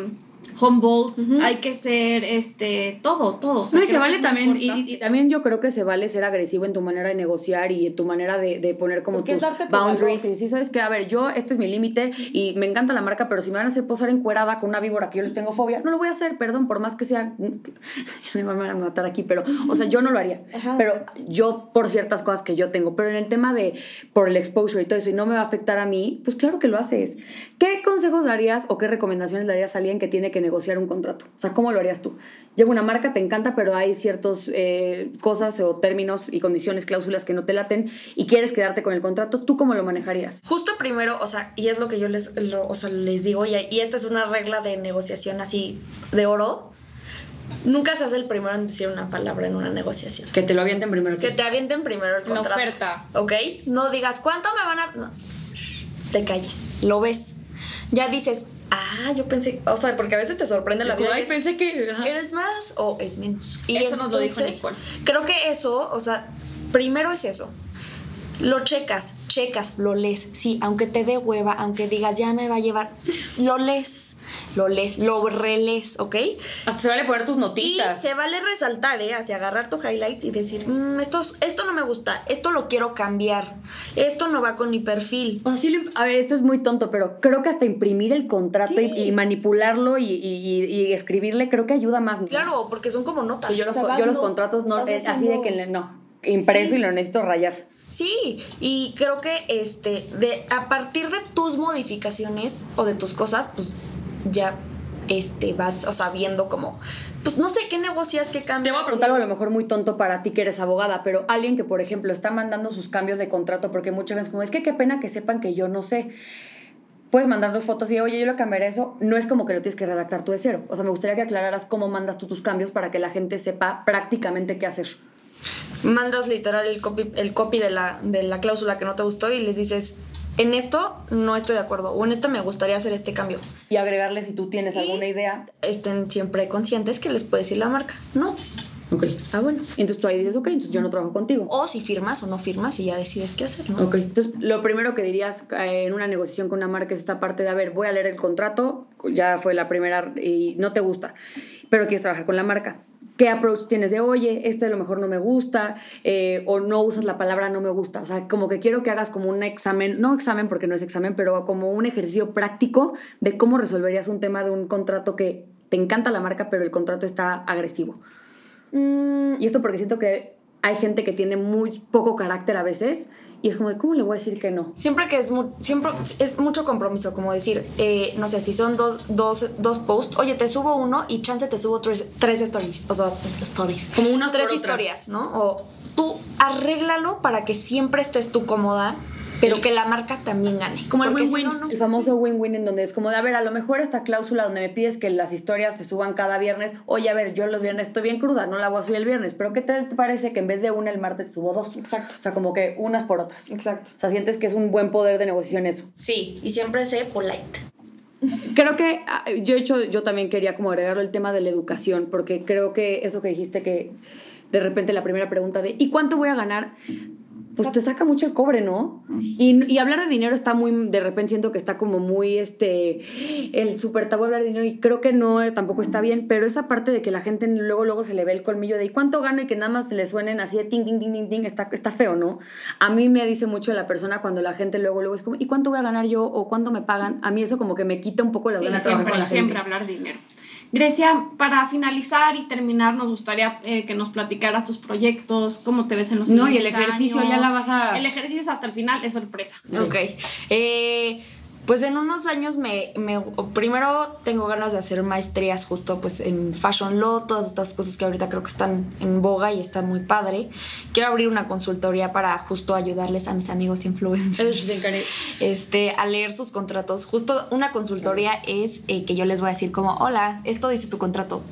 humbles, hay que ser este todo, todo. no, y se vale también, y, también yo creo que se vale ser agresivo en tu manera de negociar y en tu manera de, de poner como tus boundaries. Y si sabes que, a ver, yo, este es mi límite y me encanta la marca, pero si me van a hacer posar encuerada con una víbora que yo les tengo fobia, no lo voy a hacer, perdón, por más que sea, me van a matar aquí, pero, o sea, yo no lo haría. Pero yo, por ciertas cosas que yo tengo, pero en el tema de, por el exposure y todo eso, y no me va a afectar a mí, pues claro que lo haces. ¿Qué consejos darías o qué recomendaciones darías a alguien que tiene que negociar un contrato? O sea, ¿cómo lo harías tú? Llevo una marca, te encanta, pero hay ciertas eh, cosas o términos y condiciones, cláusulas que no te laten y quieres quedarte con el contrato, ¿tú cómo lo manejarías? Justo primero, o sea, y es lo que yo les, o sea, les digo, y, y esta es una regla de negociación así de oro. Nunca se hace el primero en decir una palabra en una negociación. Que te lo avienten primero. Que te avienten primero el contrato. La oferta. ¿Ok? No digas, ¿cuánto me van a...? No. Te calles. Lo ves. Ya dices, Ah, yo pensé, o sea, porque a veces te sorprende la vida. Ay, pensé que eres más o es menos. Y eso nos lo dijo Nicole. Creo que eso, o sea, primero es eso. Lo checas, checas, lo lees. Sí, aunque te dé hueva, aunque digas ya me va a llevar, lo lees lo lees, lo relees, ¿ok? Hasta se vale poner tus notitas. Y se vale resaltar, ¿eh? Así agarrar tu highlight y decir, mm, esto, esto no me gusta, esto lo quiero cambiar, esto no va con mi perfil. O sea, sí, a ver, esto es muy tonto, pero creo que hasta imprimir el contrato y, manipularlo y, escribirle, creo que ayuda más. Claro, porque son como notas. yo, los, contratos no, es así de que no, impreso y lo necesito rayar. Sí, y creo que este, de, a partir de tus modificaciones o de tus cosas, pues ya este, vas, o sea, viendo pues no sé qué negocias, qué cambios. Te voy a preguntar algo a lo mejor muy tonto para ti que eres abogada, pero alguien que, por ejemplo, está mandando sus cambios de contrato, porque muchas veces como, es que qué pena que sepan que yo no sé puedes mandar dos fotos y, oye, yo lo cambiaré eso, no es como que lo tienes que redactar tú de cero. O sea, me gustaría que aclararas cómo mandas tú tus cambios para que la gente sepa prácticamente qué hacer. Mandas literal el copy, el copy de, la, de la cláusula que no te gustó y les dices, en esto no estoy de acuerdo o en esto me gustaría hacer este cambio. Y agregarle si tú tienes alguna idea. Estén siempre conscientes que les puede decir la marca. No, Ok. Ah, bueno. entonces tú ahí dices, ok, entonces yo no trabajo contigo. O si firmas o no firmas y ya decides qué hacer, ¿no? Ok. Entonces, lo primero que dirías eh, en una negociación con una marca es esta parte de, a ver, voy a leer el contrato, ya fue la primera y no te gusta, pero quieres trabajar con la marca. ¿Qué approach tienes de, oye, este a lo mejor no me gusta, eh, o no usas la palabra no me gusta? O sea, como que quiero que hagas como un examen, no examen porque no es examen, pero como un ejercicio práctico de cómo resolverías un tema de un contrato que te encanta la marca, pero el contrato está agresivo. Mm, y esto porque siento que hay gente que tiene muy poco carácter a veces y es como de, ¿cómo le voy a decir que no? Siempre que es, siempre es mucho compromiso, como decir, eh, no sé, si son dos, dos, dos posts, oye, te subo uno y chance te subo tres, tres stories, o sea, stories. Como unas Tres historias, ¿no? O tú arréglalo para que siempre estés tú cómoda pero que la marca también gane. Como el win-win, el famoso win-win en donde es como de, a ver, a lo mejor esta cláusula donde me pides que las historias se suban cada viernes, oye, a ver, yo los viernes estoy bien cruda, no la voy a subir el viernes, pero ¿qué te parece que en vez de una el martes subo dos? Exacto. O sea, como que unas por otras. Exacto. O sea, sientes que es un buen poder de negociación eso. Sí, y siempre sé polite. Creo que ah, yo he hecho, yo también quería como agregarlo el tema de la educación, porque creo que eso que dijiste que de repente la primera pregunta de ¿y cuánto voy a ganar? Pues te saca mucho el cobre, ¿no? Y, y, hablar de dinero está muy, de repente siento que está como muy, este, el súper tabú hablar de dinero y creo que no, eh, tampoco está bien, pero esa parte de que la gente luego, luego se le ve el colmillo de ¿y cuánto gano? y que nada más se le suenen así de ting, ting, ting, ting, ting, está, está feo, ¿no? A mí me dice mucho la persona cuando la gente luego, luego es como ¿y cuánto voy a ganar yo? o ¿cuánto me pagan? A mí eso como que me quita un poco las ganas de trabajar con la siempre hablar de dinero. Grecia, para finalizar y terminar, nos gustaría eh, que nos platicaras tus proyectos, cómo te ves en los No, y el ejercicio ya la vas a... El ejercicio hasta el final es sorpresa. Ok. Eh, pues en unos años me, me, primero tengo ganas de hacer maestrías justo pues en fashion law, todas estas cosas que ahorita creo que están en boga y está muy padre. Quiero abrir una consultoría para justo ayudarles a mis amigos influencers este, a leer sus contratos. Justo una consultoría es eh, que yo les voy a decir como, hola, esto dice tu contrato,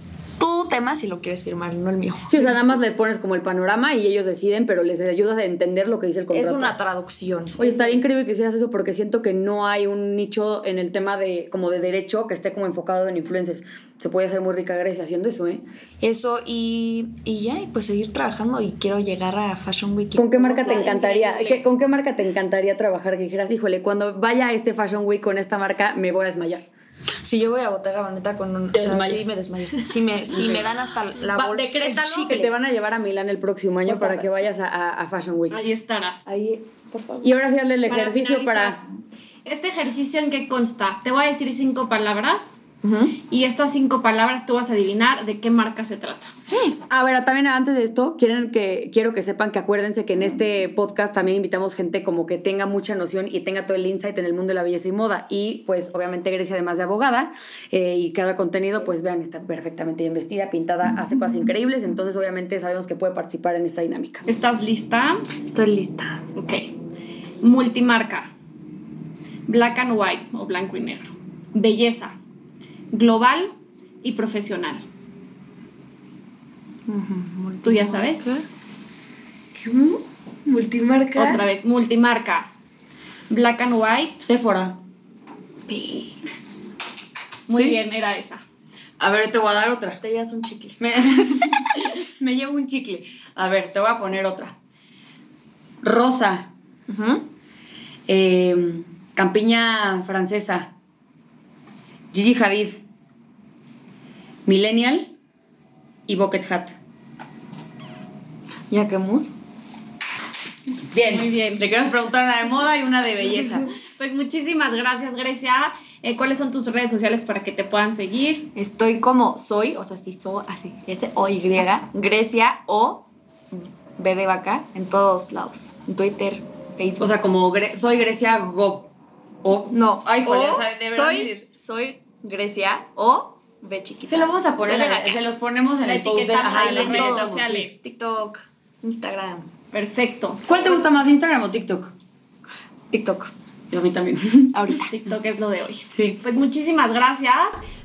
tu tema si lo quieres firmar, no el mío. Sí, o sea, nada más le pones como el panorama y ellos deciden, pero les ayudas a entender lo que dice el contrato. Es una traducción. Oye, estaría increíble que hicieras eso porque siento que no hay un nicho en el tema de como de derecho que esté como enfocado en influencers. Se puede hacer muy rica Grecia haciendo eso, ¿eh? Eso y, y ya, y pues seguir trabajando y quiero llegar a Fashion Week. ¿Con qué marca te encantaría? ¿Con qué marca te encantaría trabajar? Que dijeras, híjole, cuando vaya a este Fashion Week con esta marca me voy a desmayar. Si yo voy a Bottega Boneta con un... O sea, sí me desmayo. Si me, si me dan hasta la bolsa... Decrétalo que te van a llevar a Milán el próximo año para que vayas a, a, Fashion Week. Ahí estarás. Ahí, por favor. Y ahora sí hazle el ejercicio para... ¿Este ejercicio en qué consta? Te voy a decir cinco palabras y estas cinco palabras tú vas a adivinar de qué marca se trata. A ver, también antes de esto, quieren que, quiero que sepan que acuérdense que en este podcast también invitamos gente como que tenga mucha noción y tenga todo el insight en el mundo de la belleza y moda. Y pues obviamente Grecia, además de abogada eh, y cada contenido, pues vean, está perfectamente bien vestida, pintada, hace cosas increíbles. Entonces obviamente sabemos que puede participar en esta dinámica. ¿Estás lista? Estoy lista. Ok. Multimarca. Black and white o blanco y negro. Belleza global y profesional. ¿Tú ya sabes? ¿Qué? Multimarca. Otra vez, multimarca. Black and White. Sephora. Muy bien, era esa. A ver, te voy a dar otra. Te llevas un chicle. Me, llevo un chicle. A ver, te voy a poner otra. Rosa. Em, campiña francesa. Gigi Hadid, Millennial y Bucket Hat. ¿Ya qué mus? Bien, muy bien. Te queremos preguntar una de moda y una de belleza. Pues muchísimas gracias, Grecia. Eh, ¿Cuáles son tus redes sociales para que te puedan seguir? Estoy como soy, o sea, si soy así, S O Y, Grecia o B de vaca en todos lados. En Twitter, Facebook. O sea, como soy Grecia Go. O no, Ay, o, soy, soy Grecia o ve chiquita. Se lo vamos a poner, se los ponemos en el post de ajá, en las redes sociales. TikTok, Instagram. Perfecto. ¿Cuál te gusta más, Instagram o TikTok? TikTok. Yo a mí también. Ahorita. TikTok es lo de hoy. Sí. Pues muchísimas gracias.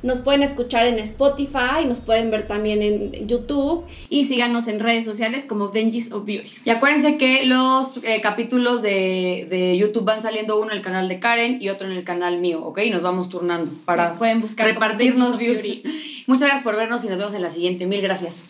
Nos pueden escuchar en Spotify, nos pueden ver también en YouTube y síganos en redes sociales como Benji's of Beauty. Y acuérdense que los eh, capítulos de, de, YouTube van saliendo uno en el canal de Karen y otro en el canal mío, ¿ok? Nos vamos turnando para pueden buscar repartirnos views. Muchas gracias por vernos y nos vemos en la siguiente. Mil gracias.